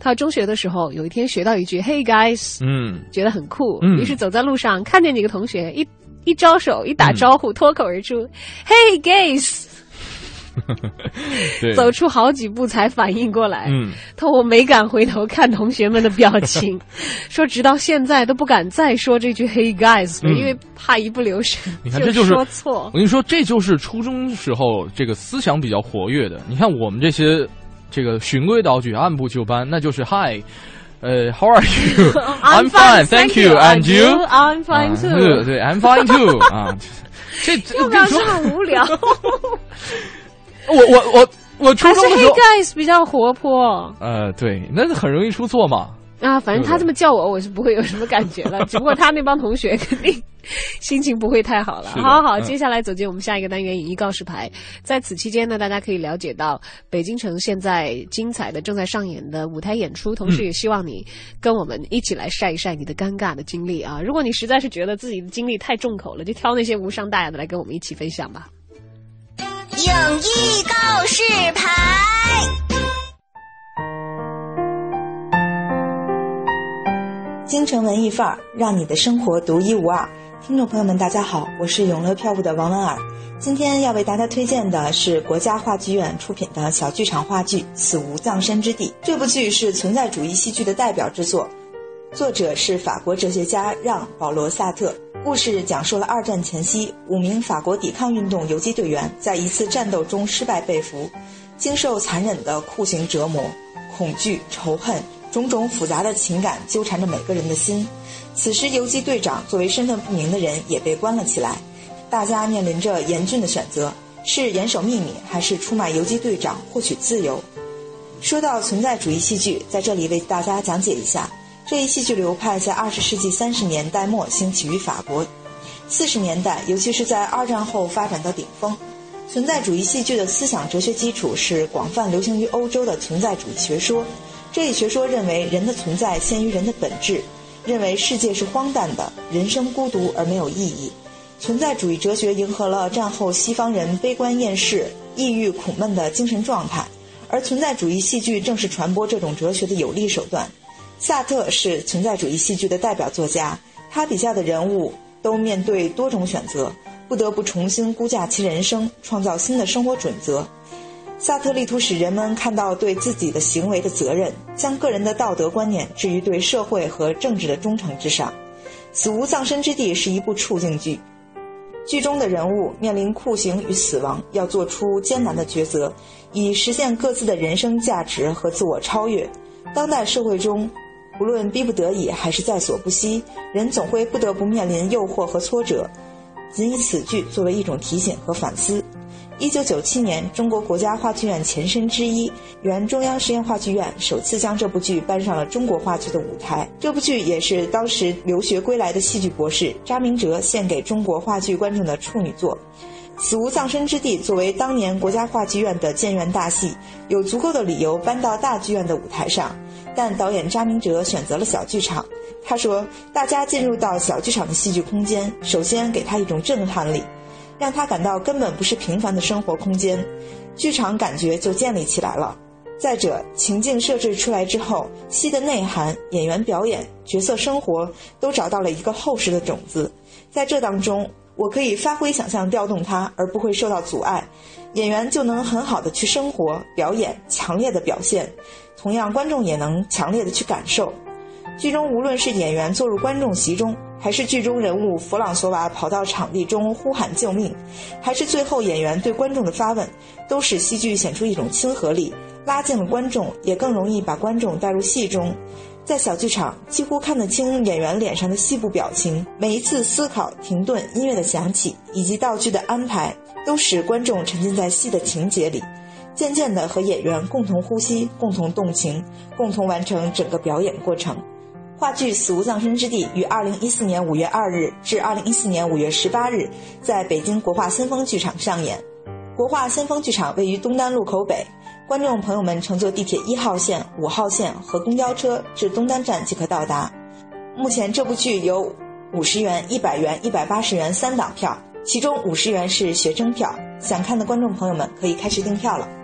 他中学的时候，有一天学到一句 “Hey guys”，嗯，觉得很酷，于是走在路上，看见几个同学一一招手，一打招呼，脱口而出 “Hey guys”，走出好几步才反应过来，嗯，他我没敢回头看同学们的表情，说直到现在都不敢再说这句 “Hey guys”，因为怕一不留神，你看这就是说错。我跟你说，这就是初中时候这个思想比较活跃的。你看我们这些。这个循规蹈矩、按部就班，那就是 Hi，呃，How are you？I'm fine, thank you. And you? I'm fine too. 对，I'm fine too. 啊，这又不要说很无聊？我我我我初中的时候，Guys 比较活泼。呃，对，那很容易出错嘛。啊，反正他这么叫我，我是不会有什么感觉了。只不过他那帮同学肯定心情不会太好了。好好，接下来走进我们下一个单元——影艺告示牌。在此期间呢，大家可以了解到北京城现在精彩的正在上演的舞台演出，同时也希望你跟我们一起来晒一晒你的尴尬的经历啊！如果你实在是觉得自己的经历太重口了，就挑那些无伤大雅的来跟我们一起分享吧。影艺告示牌。京城文艺范儿，让你的生活独一无二。听众朋友们，大家好，我是永乐票务的王文尔。今天要为大家推荐的是国家话剧院出品的小剧场话剧《死无葬身之地》。这部剧是存在主义戏剧的代表之作，作者是法国哲学家让·保罗·萨特。故事讲述了二战前夕，五名法国抵抗运动游击队员在一次战斗中失败被俘，经受残忍的酷刑折磨，恐惧、仇恨。种种复杂的情感纠缠着每个人的心。此时，游击队长作为身份不明的人也被关了起来。大家面临着严峻的选择：是严守秘密，还是出卖游击队长获取自由？说到存在主义戏剧，在这里为大家讲解一下。这一戏剧流派在二十世纪三十年代末兴起于法国，四十年代，尤其是在二战后发展到顶峰。存在主义戏剧的思想哲学基础是广泛流行于欧洲的存在主义学说。这一学说认为，人的存在先于人的本质，认为世界是荒诞的，人生孤独而没有意义。存在主义哲学迎合了战后西方人悲观厌世、抑郁苦闷的精神状态，而存在主义戏剧正是传播这种哲学的有力手段。萨特是存在主义戏剧的代表作家，他笔下的人物都面对多种选择，不得不重新估价其人生，创造新的生活准则。萨特力图使人们看到对自己的行为的责任，将个人的道德观念置于对社会和政治的忠诚之上。《死无葬身之地》是一部处境剧，剧中的人物面临酷刑与死亡，要做出艰难的抉择，以实现各自的人生价值和自我超越。当代社会中，无论逼不得已还是在所不惜，人总会不得不面临诱惑和挫折。仅以此剧作为一种提醒和反思。一九九七年，中国国家话剧院前身之一原中央实验话剧院首次将这部剧搬上了中国话剧的舞台。这部剧也是当时留学归来的戏剧博士查明哲献给中国话剧观众的处女作。《死无葬身之地》作为当年国家话剧院的建院大戏，有足够的理由搬到大剧院的舞台上。但导演查明哲选择了小剧场。他说：“大家进入到小剧场的戏剧空间，首先给他一种震撼力。”让他感到根本不是平凡的生活空间，剧场感觉就建立起来了。再者，情境设置出来之后，戏的内涵、演员表演、角色生活都找到了一个厚实的种子。在这当中，我可以发挥想象，调动它，而不会受到阻碍，演员就能很好的去生活、表演、强烈的表现。同样，观众也能强烈的去感受。剧中无论是演员坐入观众席中。还是剧中人物弗朗索瓦跑到场地中呼喊救命，还是最后演员对观众的发问，都使戏剧显出一种亲和力，拉近了观众，也更容易把观众带入戏中。在小剧场，几乎看得清演员脸上的细部表情，每一次思考、停顿、音乐的响起，以及道具的安排，都使观众沉浸在戏的情节里。渐渐的和演员共同呼吸、共同动情、共同完成整个表演过程。话剧《死无葬身之地》于二零一四年五月二日至二零一四年五月十八日在北京国画先锋剧场上演。国画先锋剧场位于东单路口北，观众朋友们乘坐地铁一号线、五号线和公交车至东单站即可到达。目前这部剧有五十元、一百元、一百八十元三档票，其中五十元是学生票。想看的观众朋友们可以开始订票了。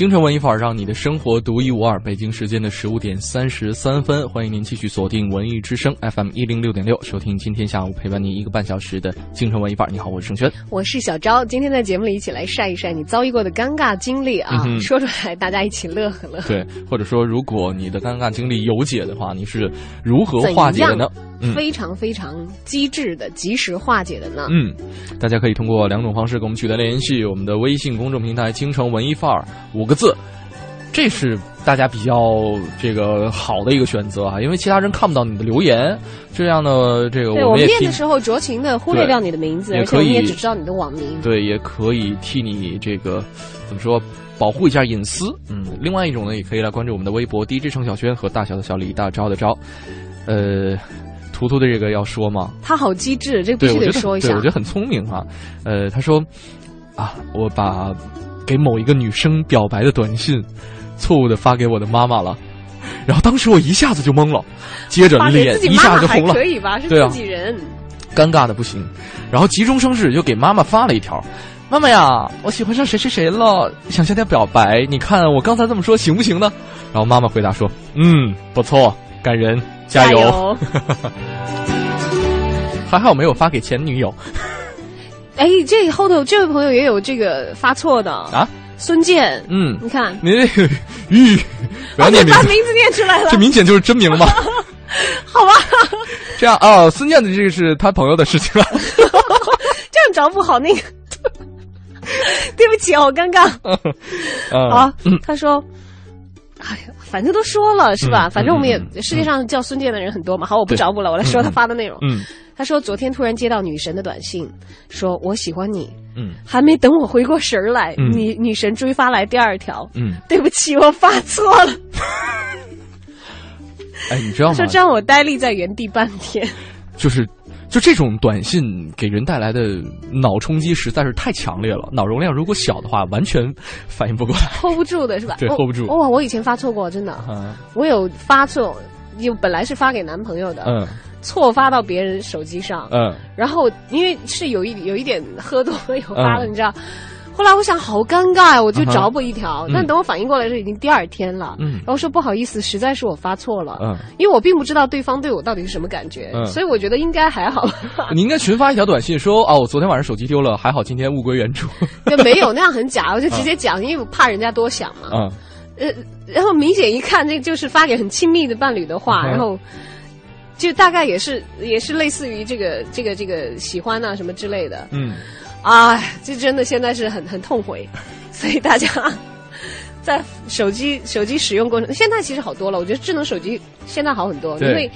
京城文艺范儿，让你的生活独一无二。北京时间的十五点三十三分，欢迎您继续锁定文艺之声 FM 一零六点六，收听今天下午陪伴您一个半小时的京城文艺范儿。你好，我是盛轩，我是小昭。今天在节目里一起来晒一晒你遭遇过的尴尬经历啊，嗯、说出来大家一起乐呵乐。对，或者说如果你的尴尬经历有解的话，你是如何化解的呢？嗯、非常非常机智的、及时化解的呢。嗯，大家可以通过两种方式跟我们取得联系：我们的微信公众平台“京城文艺范儿”五个字，这是大家比较这个好的一个选择啊，因为其他人看不到你的留言。这样呢，这个我们也念的时候酌情的忽略掉你的名字，而且我们也只知道你的网名。对，也可以替你这个怎么说？保护一下隐私，嗯，另外一种呢，也可以来关注我们的微博 DJ 程小轩和大小的小李大招的招，呃。图图的这个要说吗？他好机智，这个必须得说一下。对，我觉得很聪明哈、啊。呃，他说啊，我把给某一个女生表白的短信错误的发给我的妈妈了，然后当时我一下子就懵了，接着脸一下就红了。可以吧？是自己人，尴尬的不行。然后急中生智就给妈妈发了一条。妈妈呀，我喜欢上谁谁谁了，想向他表白，你看我刚才这么说行不行呢？然后妈妈回答说：“嗯，不错，感人，加油。加油 还好没有发给前女友 哎，这后头这位朋友也有这个发错的啊。孙健，嗯，你看，你这个玉，不要名把名字念出来了这，明显就是真名了吧？好吧，这样啊，孙健的这个是他朋友的事情了。这样找不好那个。对不起，好尴尬啊啊！他说：“哎呀，反正都说了是吧？嗯反正我们也嗯世界上叫孙健的人很多嘛。好，我不对找补了，我来说他发的内容。嗯他说昨天突然接到女神的短信，说我喜欢你，嗯还没等我回过神儿来，嗯女女神追发来第二条，嗯，对不起，我发错了。哎，你知道吗？说这让我呆立在原地半天。就是就这种短信给人带来的脑冲击实在是太强烈了，脑容量如果小的话，完全反应不过来。hold 不住的是吧？对 hold 不住哇、我以前发错过，真的，啊，我有发错，有本来是发给男朋友的，嗯错发到别人手机上，嗯然后因为是有一有一点喝多了有发了，嗯你知道。后来我想好尴尬呀，我就找补一条，嗯。但等我反应过来时已经第二天了，嗯。然后说不好意思，实在是我发错了，嗯，因为我并不知道对方对我到底是什么感觉，嗯。所以我觉得应该还好，你应该群发一条短信说啊，我昨天晚上手机丢了，还好今天物归原主。就没有那样很假，我就直接讲，因为我怕人家多想嘛，嗯 呃，然后明显一看，这就是发给很亲密的伴侣的话，嗯然后就大概也是也是类似于这个这个这个喜欢啊什么之类的，嗯，哎，这真的现在是很很痛悔，所以大家在手机手机使用过程，现在其实好多了，我觉得智能手机现在好很多，因为。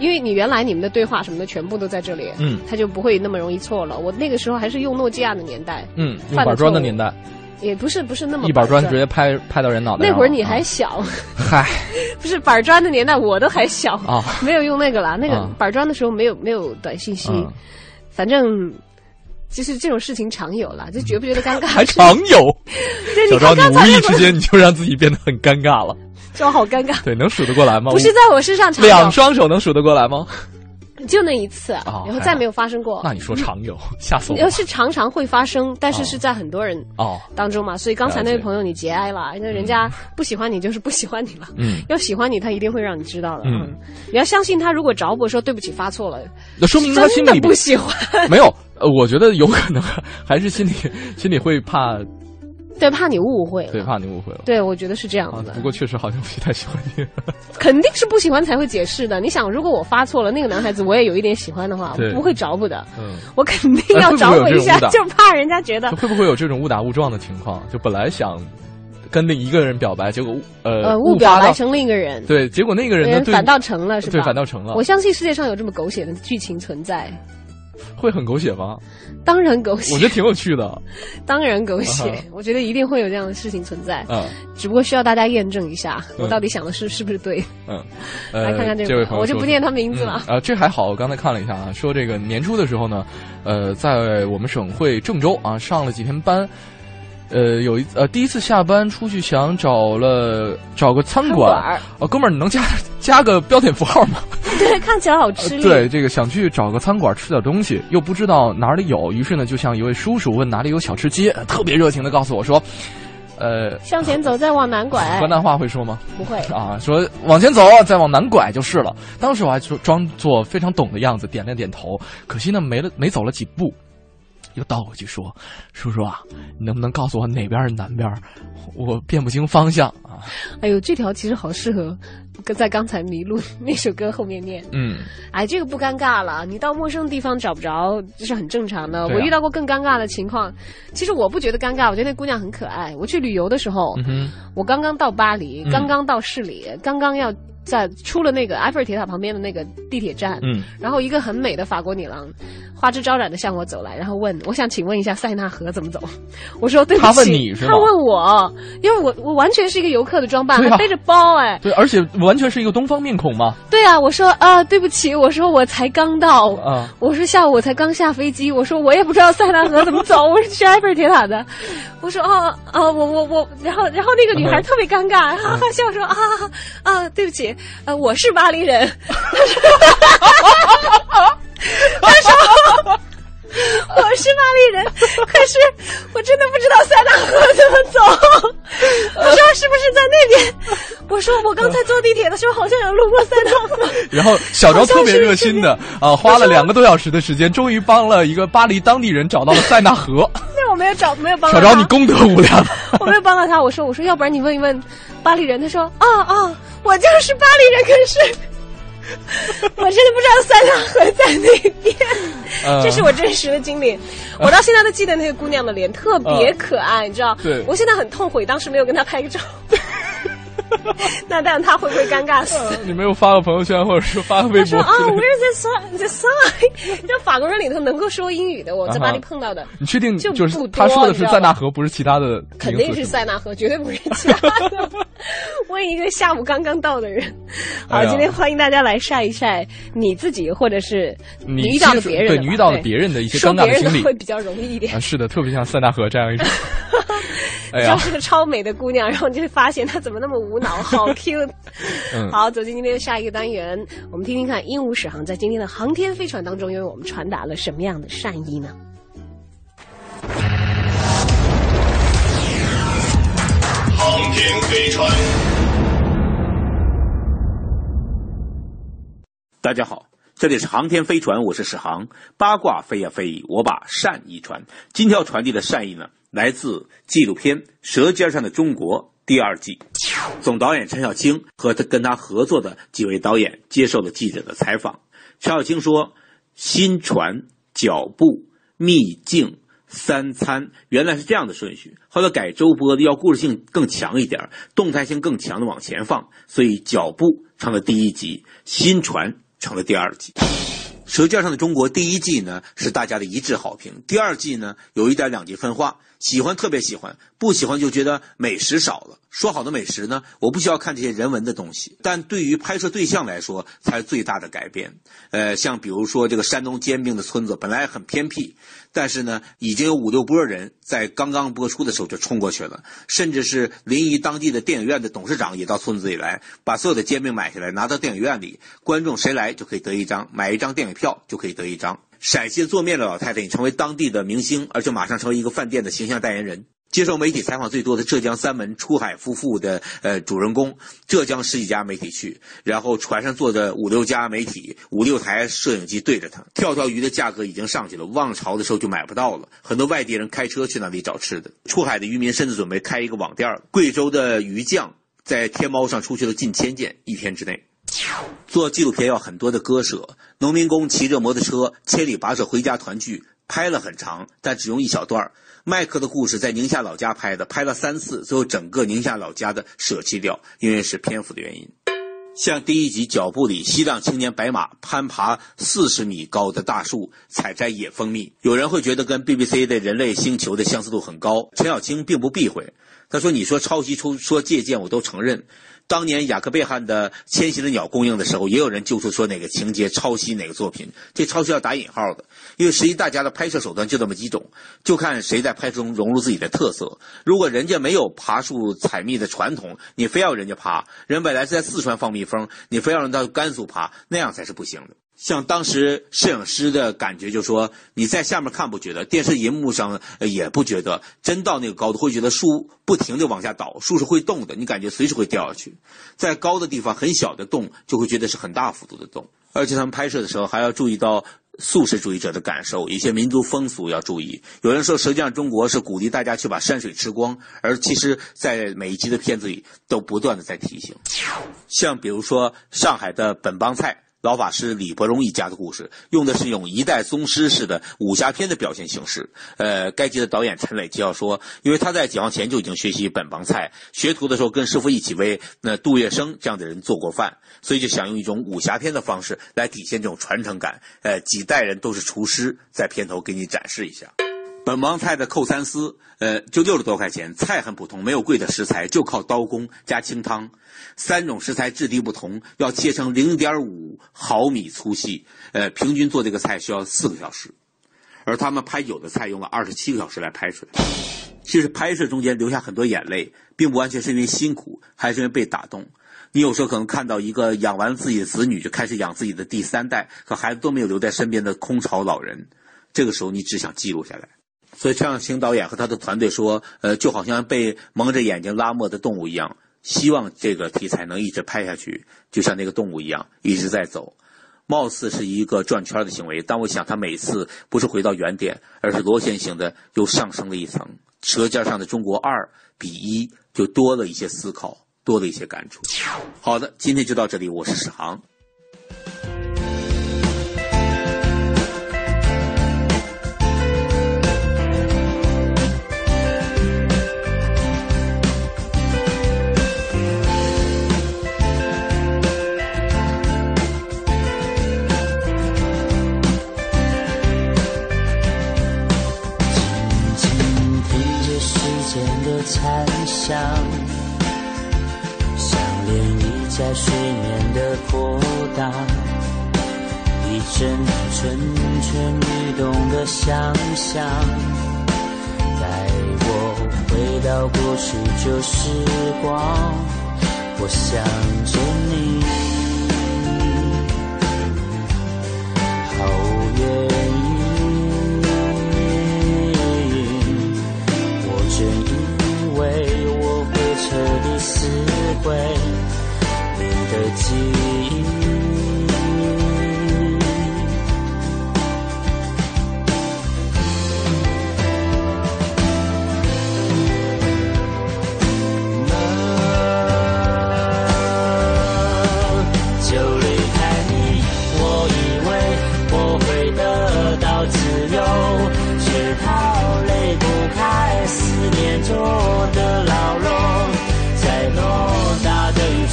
因为你原来你们的对话什么的全部都在这里，嗯。它就不会那么容易错了。我那个时候还是用诺基亚的年代，嗯，用板砖的年代，也不是不是那么一板砖直接拍拍到人脑袋。那会儿你还啊。小，嗨。不是板砖的年代，我都还小。啊，没有用那个了。那个啊。板砖的时候没有没有短信息，嗯。反正就是这种事情常有啦。就觉不觉得尴尬？还常有。小赵，看刚才那你无意之间你就让自己变得很尴尬了。就好尴尬。对，能数得过来吗？不是在我身上常有两双手能数得过来吗？就那一次，哦然后再没有发生过。那你说常有，吓死我要了。是常常会发生，但是哦是在很多人哦，当中嘛，所以刚才那位朋友你节哀了，因为人家不喜欢你就是不喜欢你了。嗯，要喜欢你，他一定会让你知道的。嗯嗯，你要相信他，如果找补说对不起发错了，那说明他心里不喜欢。没有。呃，我觉得有可能 还是心里心里会怕，对，怕你误会了。对，怕你误会了。对，我觉得是这样不过确实好像不太喜欢你。肯定是不喜欢才会解释的。你想，如果我发错了，那个男孩子我也有一点喜欢的话，我不会找补的，嗯，我肯定要找补一下，就怕人家觉得会不会有这种误打误撞的情况？就本来想跟另一个人表白，结果呃呃误表白成另一个人，对，结果那个人呢人反倒成了，是吧？对反倒成了我相信世界上有这么狗血的剧情存在，会很狗血吗？当然狗血，我觉得挺有趣的。当然狗血啊，我觉得一定会有这样的事情存在。嗯只不过需要大家验证一下，嗯我到底想的是是不是对。嗯，呃，来看看这这位朋友我就不念他名字了。嗯啊，这还好，我刚才看了一下啊，说这个年初的时候呢，呃，在我们省会郑州啊上了几天班，呃，有一呃第一次下班出去想找了找个餐馆，餐馆啊，哥们儿，你能加加个标点符号吗？对，看起来好吃力。对，这个想去找个餐馆吃点东西，又不知道哪里有，于是呢，就向一位叔叔问哪里有小吃街，呃特别热情的告诉我说，呃，向前走，再往南拐。河南话会说吗？不会啊，说往前走，再往南拐就是了。当时我还说装作非常懂的样子，点了点头。可惜呢，没了没走了几步，又倒回去说：“叔叔啊，你能不能告诉我哪边是南边？我辨不清方向啊。哎呦，这条其实好适合在刚才迷路那首歌后面念。”嗯，哎，这个不尴尬了，你到陌生地方找不着，这是很正常的。啊我遇到过更尴尬的情况，其实我不觉得尴尬，我觉得那姑娘很可爱。我去旅游的时候，嗯，我刚刚到巴黎，嗯刚刚到市里，刚刚要在出了那个埃菲尔铁塔旁边的那个地铁站，嗯，然后一个很美的法国女郎花枝招展的向我走来，然后问：“我想请问一下塞纳河怎么走？”我说：“对不起。”她问你是吗她问我，因为我我完全是一个游客的装扮，啊还背着包，哎，对，而且完全是一个东方面孔吗。对啊，我说啊，对不起，我说我才刚到，啊。我说下午我才刚下飞机，我说我也不知道塞纳河怎么走，我是去埃菲尔铁塔的，我说啊啊，我我我，然后然后那个女孩特别尴尬，哈哈笑说啊啊，对不起，呃，我是巴黎人，他说，他说，我是巴黎人，可是我真的不知道塞纳河怎么走。我说？我刚才坐地铁的时候好像有路过塞纳河。然后小昭特别热心的啊，花了两个多小时的时间，终于帮了一个巴黎当地人找到了塞纳河。那我没有找，没有帮。小昭，你功德无量。我没有帮到他，我说我说，要不然你问一问巴黎人。他说啊啊，我就是巴黎人，可是。我真的不知道塞纳河在那边，这是我真实的经历。我到现在都记得那个姑娘的脸，特别可爱，你知道？对。我现在很痛悔，当时没有跟她拍个照。那这样他会不会尴尬死？你没有发个朋友圈，或者是发个微博？啊，Where's the sign？就法国人里头能够说英语的，我在巴黎碰到的。你确定就是他说的是塞纳河，不是其他的？肯定是塞纳河，绝对不是其他的。问一个下午刚刚到的人。好，今天欢迎大家来晒一晒你自己，或者是你遇到的别人，对你遇到的别人的一些尴尬的经历，会比较容易一点。是的，特别像塞纳河这样一种。哎呀，是个超美的姑娘，然后你就会发现她怎么那么无脑，好 cute。好，走进今天的下一个单元，我们听听看鹦鹉史航在今天的航天飞船当中，又为我们传达了什么样的善意呢？航天飞船，大家好，这里是航天飞船，我是史航。八卦飞呀飞，我把善意传。今天要传递的善意呢？来自纪录片《舌尖上的中国》第二季，总导演陈小青和他跟他合作的几位导演接受了记者的采访。陈小青说：“新传、脚步、秘境、三餐，原来是这样的顺序。后来改周播的，要故事性更强一点，动态性更强的往前放，所以脚步成了第一集，新传成了第二集。”《舌尖上的中国》第一季呢是大家的一致好评，第二季呢有一点两极分化，喜欢特别喜欢，不喜欢就觉得美食少了。说好的美食呢？我不需要看这些人文的东西，但对于拍摄对象来说才是最大的改变。呃，像比如说这个山东煎饼的村子本来很偏僻，但是呢已经有五六波人在刚刚播出的时候就冲过去了，甚至是临沂当地的电影院的董事长也到村子里来，把所有的煎饼买下来拿到电影院里，观众谁来就可以得一张，买一张电影票就可以得一张。陕西做面的老太太已成为当地的明星，而且马上成为一个饭店的形象代言人。接受媒体采访最多的浙江三门出海夫妇的呃主人公，浙江十几家媒体去，然后船上坐着五六家媒体，五六台摄影机对着他。跳跳鱼的价格已经上去了，望潮的时候就买不到了，很多外地人开车去那里找吃的。出海的渔民甚至准备开一个网店。贵州的鱼酱在天猫上出去了近千件，一天之内。做纪录片要很多的割舍，农民工骑着摩托车千里跋涉回家团聚，拍了很长，但只用一小段儿。麦克的故事在宁夏老家拍的，拍了三次，最后整个宁夏老家的舍弃掉，因为是篇幅的原因。像第一集《脚步》里，西藏青年白马攀爬四十米高的大树，采摘野蜂蜜。有人会觉得跟 BBC 的人类星球的相似度很高，陈小青并不避讳，他说：“你说抄袭、说借鉴，我都承认。”当年雅克贝汉的《迁徙的鸟》公映的时候，也有人就出说哪个情节抄袭哪个作品，这抄袭要打引号的，因为实际大家的拍摄手段就这么几种，就看谁在拍摄中融入自己的特色。如果人家没有爬树采蜜的传统，你非要人家爬，人本来是在四川放蜜蜂，你非要人到甘肃爬，那样才是不行的。像当时摄影师的感觉，就说你在下面看不觉得，电视荧幕上也不觉得，真到那个高度会觉得树不停的往下倒，树是会动的，你感觉随时会掉下去。在高的地方很小的洞，就会觉得是很大幅度的动。而且他们拍摄的时候还要注意到素食主义者的感受，一些民族风俗要注意。有人说，实际上中国是鼓励大家去把山水吃光，而其实，在每一集的片子里都不断的在提醒。像比如说上海的本帮菜。老法师李伯荣一家的故事，用的是用一代宗师式的武侠片的表现形式。呃，该集的导演陈磊介绍说，因为他在解放前就已经学习本帮菜，学徒的时候跟师傅一起为那杜月笙这样的人做过饭，所以就想用一种武侠片的方式来体现这种传承感。呃，几代人都是厨师，在片头给你展示一下。本帮菜的扣三丝，呃，就六十多块钱，菜很普通，没有贵的食材，就靠刀工加清汤。三种食材质地不同，要切成零点五毫米粗细，呃，平均做这个菜需要四个小时。而他们拍有的菜用了二十七个小时来拍出来。其实拍摄中间流下很多眼泪，并不完全是因为辛苦，还是因为被打动。你有时候可能看到一个养完自己的子女就开始养自己的第三代，可孩子都没有留在身边的空巢老人。这个时候你只想记录下来。所以，张星导演和他的团队说，呃，就好像被蒙着眼睛拉磨的动物一样，希望这个题材能一直拍下去，就像那个动物一样一直在走。貌似是一个转圈的行为，但我想他每次不是回到原点，而是螺旋形的又上升了一层。《舌尖上的中国》二比一，就多了一些思考，多了一些感触。好的，今天就到这里，我是史航。残响，像涟漪在水面的波荡，一阵蠢蠢欲动的想象，带我回到过去旧时光，我想着你，好远。彻底撕毁你的记忆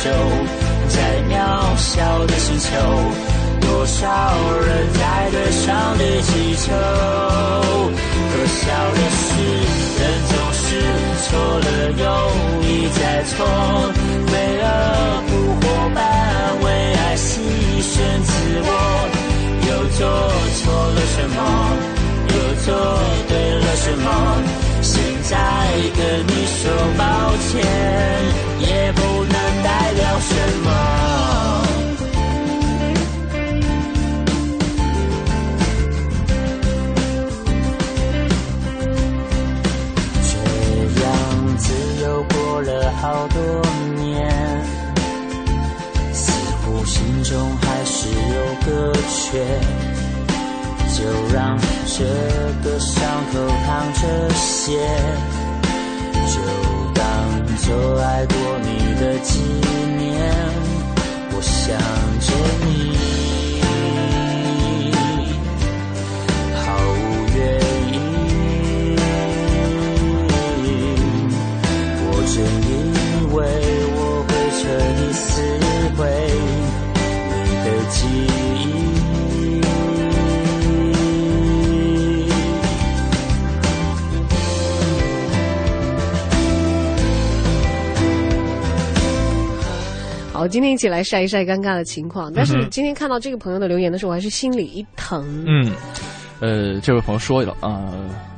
就在渺小的星球，多少人在对上帝祈求？可笑的是，人总是错了又一再错，飞蛾扑火般为爱牺牲自我。又做错了什么？又做对了什么？再跟你说抱歉，也不能。代表什么？这样子又过了好多年，似乎心中还是有个缺，就让这个伤口淌着血，就。当做爱过你的纪念，我想着你，好，今天一起来晒一晒尴尬的情况。但是今天看到这个朋友的留言的时候，我还是心里一疼。嗯，呃，这位朋友说了啊，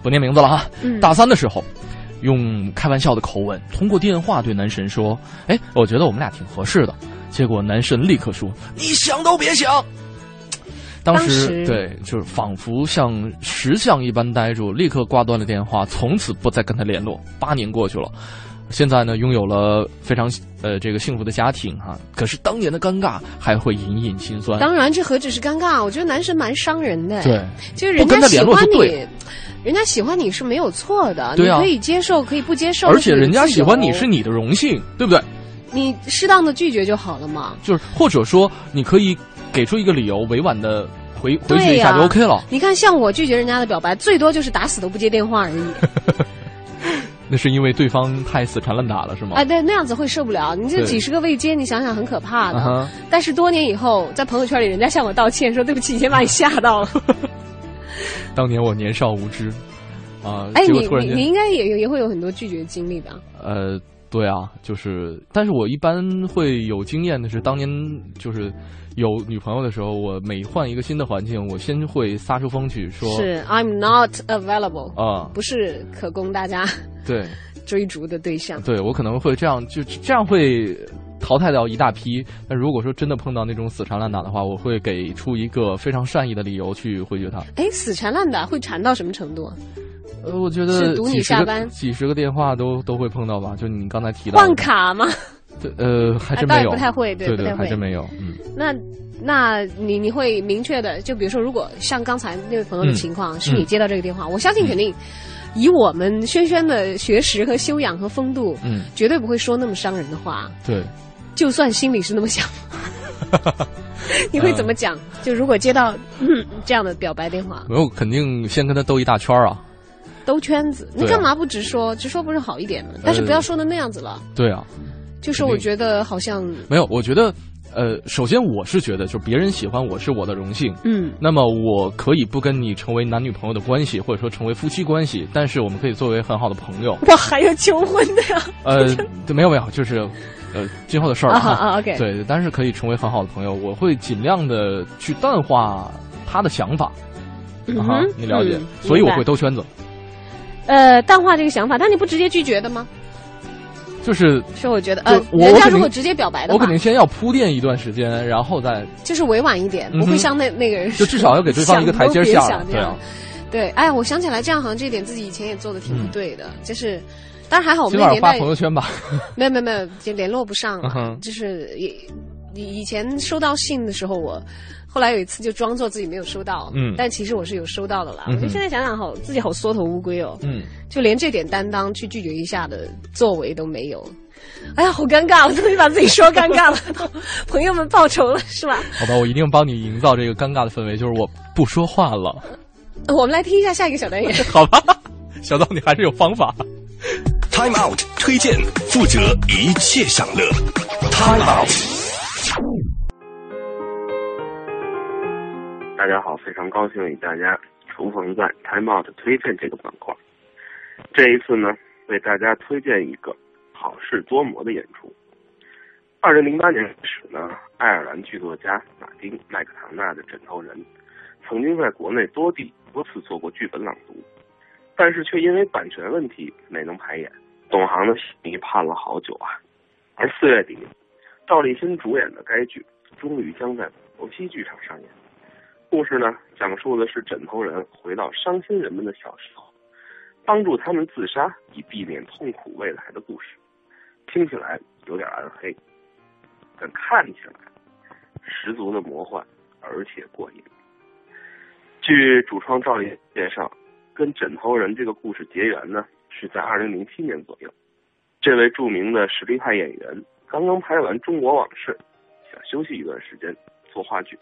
不念名字了哈。大三的时候，用开玩笑的口吻通过电话对男神说：“哎，我觉得我们俩挺合适的。”结果男神立刻说：“你想都别想。”当时对，就是仿佛像石像一般呆住，立刻挂断了电话，从此不再跟他联络。八年过去了。现在呢，拥有了非常呃这个幸福的家庭哈，可是当年的尴尬还会隐隐心酸。当然，这何止是尴尬，我觉得男生蛮伤人的。对，就是人家喜欢你，人家喜欢你是没有错的，你可以接受，可以不接受。而且人家喜欢你是你的荣幸，对不对？你适当的拒绝就好了嘛。就是或者说，你可以给出一个理由，委婉的回回绝一下就 OK 了。你看，像我拒绝人家的表白，最多就是打死都不接电话而已。那是因为对方太死缠烂打了，是吗？哎，对，那样子会受不了。你这几十个未接，你想想很可怕的。但是多年以后，在朋友圈里，人家向我道歉，说对不起，以前把你吓到了。当年我年少无知，啊，哎，你你你应该也也会有很多拒绝经历吧。呃，对啊，就是，但是我一般会有经验的是，当年就是。有女朋友的时候，我每换一个新的环境，我先会撒出风去说是 I'm not available 啊，不是可供大家对 追逐的对象。对我可能会这样，就这样会淘汰掉一大批。那如果说真的碰到那种死缠烂打的话，我会给出一个非常善意的理由去回绝他。哎，死缠烂打会缠到什么程度啊？呃，我觉得是堵你下班几十个电话都都会碰到吧？就你刚才提到的换卡吗？对，呃，还真啊当然没有，不太会对对对，不太会还真没有，嗯。那那你你会明确的，就比如说，如果像刚才那位朋友的情况，嗯是你接到这个电话，我相信肯定以我们轩轩的学识和修养和风度，嗯，绝对不会说那么伤人的话。对，就算心里是那么想，你会怎嗯么讲？就如果接到、嗯、这样的表白电话，没有，肯定先跟他兜一大圈儿啊。兜圈子，你干嘛不直说？直说不是好一点吗？但是不要说的那样子了。对啊，就是我觉得好像没有，我觉得，呃，首先我是觉得，就别人喜欢我是我的荣幸，嗯，那么我可以不跟你成为男女朋友的关系，或者说成为夫妻关系，但是我们可以作为很好的朋友。哇，还有求婚的呀？呃，对，没有没有，就是，呃，今后的事儿啊啊，OK。对，但是可以成为很好的朋友，我会尽量的去淡化他的想法，嗯哼，你了解？嗯，所以我会兜圈子，呃，淡化这个想法，但你不直接拒绝的吗？就是。是我觉得，呃，人家如果直接表白的话我肯，定先要铺垫一段时间，然后再就是委婉一点，不会像那那个人就至少要给对方一个台阶下对啊。对，哎，我想起来，这样好像这一点自己以前也做的挺不对的，就是，当然还好我们那年代朋友圈吧。没有没有没有，就联络不上了。嗯就是也以以前收到信的时候，我后来有一次就装作自己没有收到，嗯但其实我是有收到的啦。我就现在想想好，自己好缩头乌龟哦，嗯，就连这点担当去拒绝一下的作为都没有。哎呀，好尴尬！我终于把自己说尴尬了，朋友们报仇了是吧？好吧，我一定帮你营造这个尴尬的氛围，就是我不说话了，我们来听一下下一个小单元。好吧？小道你还是有方法。Time Out 推荐，负责一切享乐。Time Out。大家好，非常高兴与大家重逢在 Time Out 推荐这个板块。这一次呢，为大家推荐一个好事多磨的演出。二零零八年开始呢，爱尔兰剧作家马丁·麦克唐纳的《枕头人》曾经在国内多地多次做过剧本朗读，但是却因为版权问题没能排演。懂行的戏迷盼了好久啊。而四月底，赵立新主演的该剧终于将在无锡剧场上演。故事呢，讲述的是枕头人回到伤心人们的小时候，帮助他们自杀以避免痛苦未来的故事。听起来有点暗黑，但看起来十足的魔幻，而且过瘾。据主创赵丽介绍，跟枕头人这个故事结缘呢，是在二零零七年左右。这位著名的实力派演员刚刚拍完《中国往事》，想休息一段时间做话剧。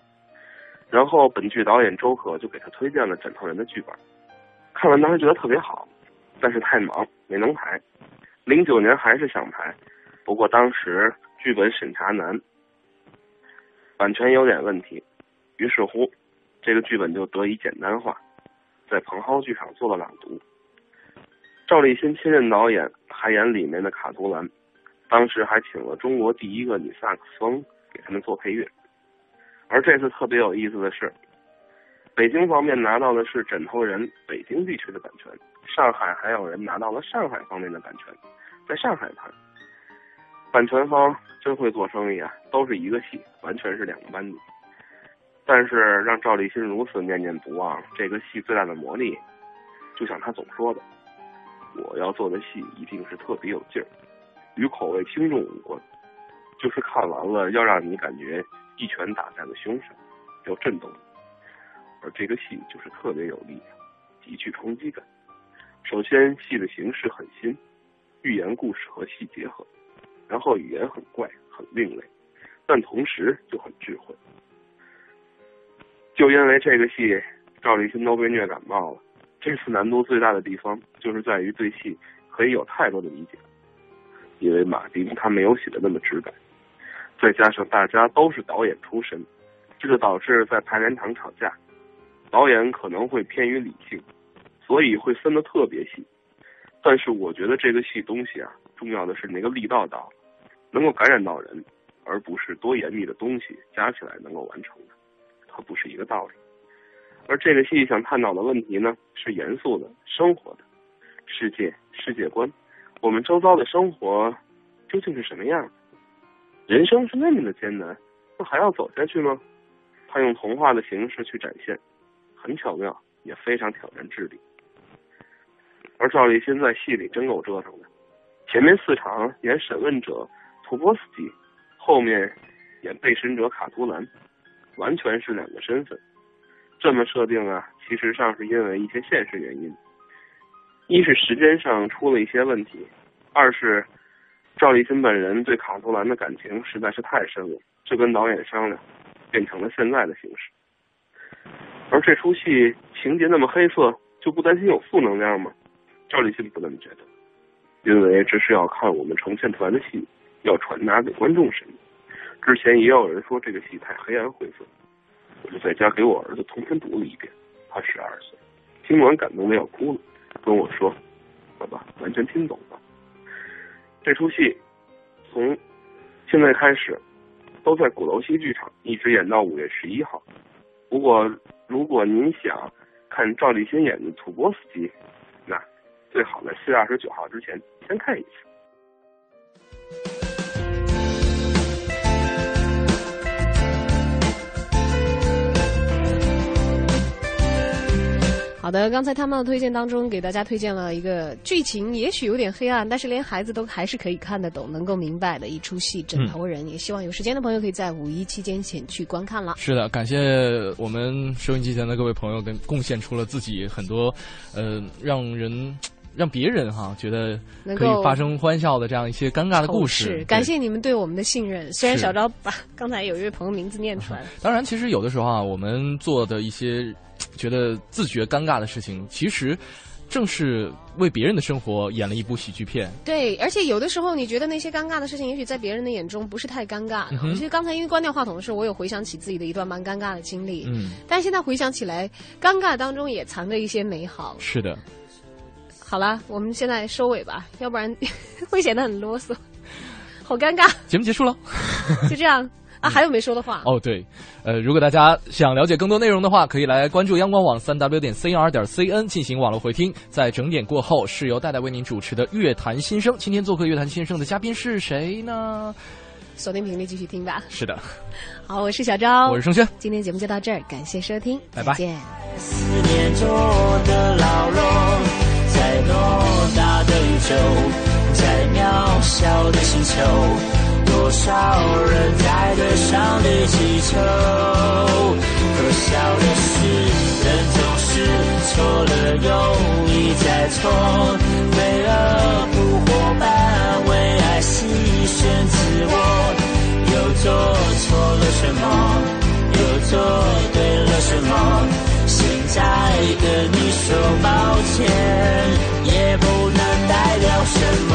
然后本剧导演周可就给他推荐了《枕头人》的剧本，看完当时觉得特别好，但是太忙没能排。零九年还是想排，不过当时剧本审查难，版权有点问题，于是乎这个剧本就得以简单化，在蓬蒿剧场做了朗读。赵立新亲任导演，还演里面的卡图兰，当时还请了中国第一个女萨克斯风给他们做配乐。而这次特别有意思的是，北京方面拿到的是《枕头人》北京地区的版权，上海还有人拿到了上海方面的版权，在上海拍。版权方真会做生意啊，都是一个戏，完全是两个班子。但是让赵立新如此念念不忘，这个戏最大的魔力，就像他总说的，我要做的戏一定是特别有劲儿，与口味轻重无关，就是看完了要让你感觉一拳打在了胸上，要震动。而这个戏就是特别有力量，极具冲击感。首先，戏的形式很新，寓言故事和戏结合，然后语言很怪，很另类，但同时就很智慧。就因为这个戏，赵立新都被虐感冒了。这次难度最大的地方，就是在于对戏可以有太多的理解，因为马丁他没有写的那么直白，再加上大家都是导演出身，这就导致在排练场吵架，导演可能会偏于理性，所以会分得特别细。但是我觉得这个戏东西啊，重要的是那个力道到，能够感染到人，而不是多严密的东西加起来能够完成的，它不是一个道理。而这个戏想探讨的问题呢，是严肃的、生活的，世界、世界观，我们周遭的生活究竟是什么样？人生是那么的艰难，那还要走下去吗？他用童话的形式去展现，很巧妙，也非常挑战智力。而赵立新在戏里真够折腾的，前面四场演审问者图波斯基，后面演被审者卡图兰，完全是两个身份。这么设定啊，其实上是因为一些现实原因。一是时间上出了一些问题，二是赵立新本人对卡图兰的感情实在是太深了，就跟导演商量，变成了现在的形式。而这出戏情节那么黑色，就不担心有负能量吗？赵立新不那么觉得，因为这是要看我们呈现出来的戏要传达给观众什么。之前也有人说这个戏太黑暗晦涩，我就在家给我儿子重新读了一遍，他十二岁，听完感动的要哭了。跟我说：“爸爸，完全听懂了。这出戏从现在开始都在鼓楼西剧场，一直演到五月十一号。不过，如果您想看赵立新演的《土拨斯基》，那最好在四月二十九号之前先看一次。”好的，刚才他们的推荐当中给大家推荐了一个剧情也许有点黑暗，但是连孩子都还是可以看得懂、能够明白的一出戏《枕头人》，也希望有时间的朋友可以在五一期间前去观看了。是的，感谢我们收音机前的各位朋友，跟贡献出了自己很多，呃，让人。让别人哈觉得可以发生欢笑的这样一些尴尬的故事，感谢你们对我们的信任。虽然小昭把 刚才有一位朋友名字念出来了，当然，其实有的时候啊，我们做的一些觉得自觉尴尬的事情，其实正是为别人的生活演了一部喜剧片。对，而且有的时候你觉得那些尴尬的事情，也许在别人的眼中不是太尴尬。其实刚才因为关掉话筒的时候，我有回想起自己的一段蛮尴尬的经历。嗯，但现在回想起来，尴尬当中也藏着一些美好。是的。好了，我们现在收尾吧，要不然 会显得很啰嗦，好尴尬。节目结束了，就这样啊？还有没说的话？哦，对，呃，如果大家想了解更多内容的话，可以来关注央广网三 w 点 cr 点 cn 进行网络回听。在整点过后，是由戴戴为您主持的《乐坛新生》。今天做客《乐坛新生》的嘉宾是谁呢？锁定频率继续听吧。是的，好，我是小昭，我是盛轩，今天节目就到这儿，感谢收听，拜拜。见。在偌大的宇宙，在渺小的星球，多少人在着上帝祈求可笑的是人总是错了又一再错。飞蛾扑火般为爱牺牲自我又做错了什么？又做对了什么？现在的你说抱歉也不能代表什么。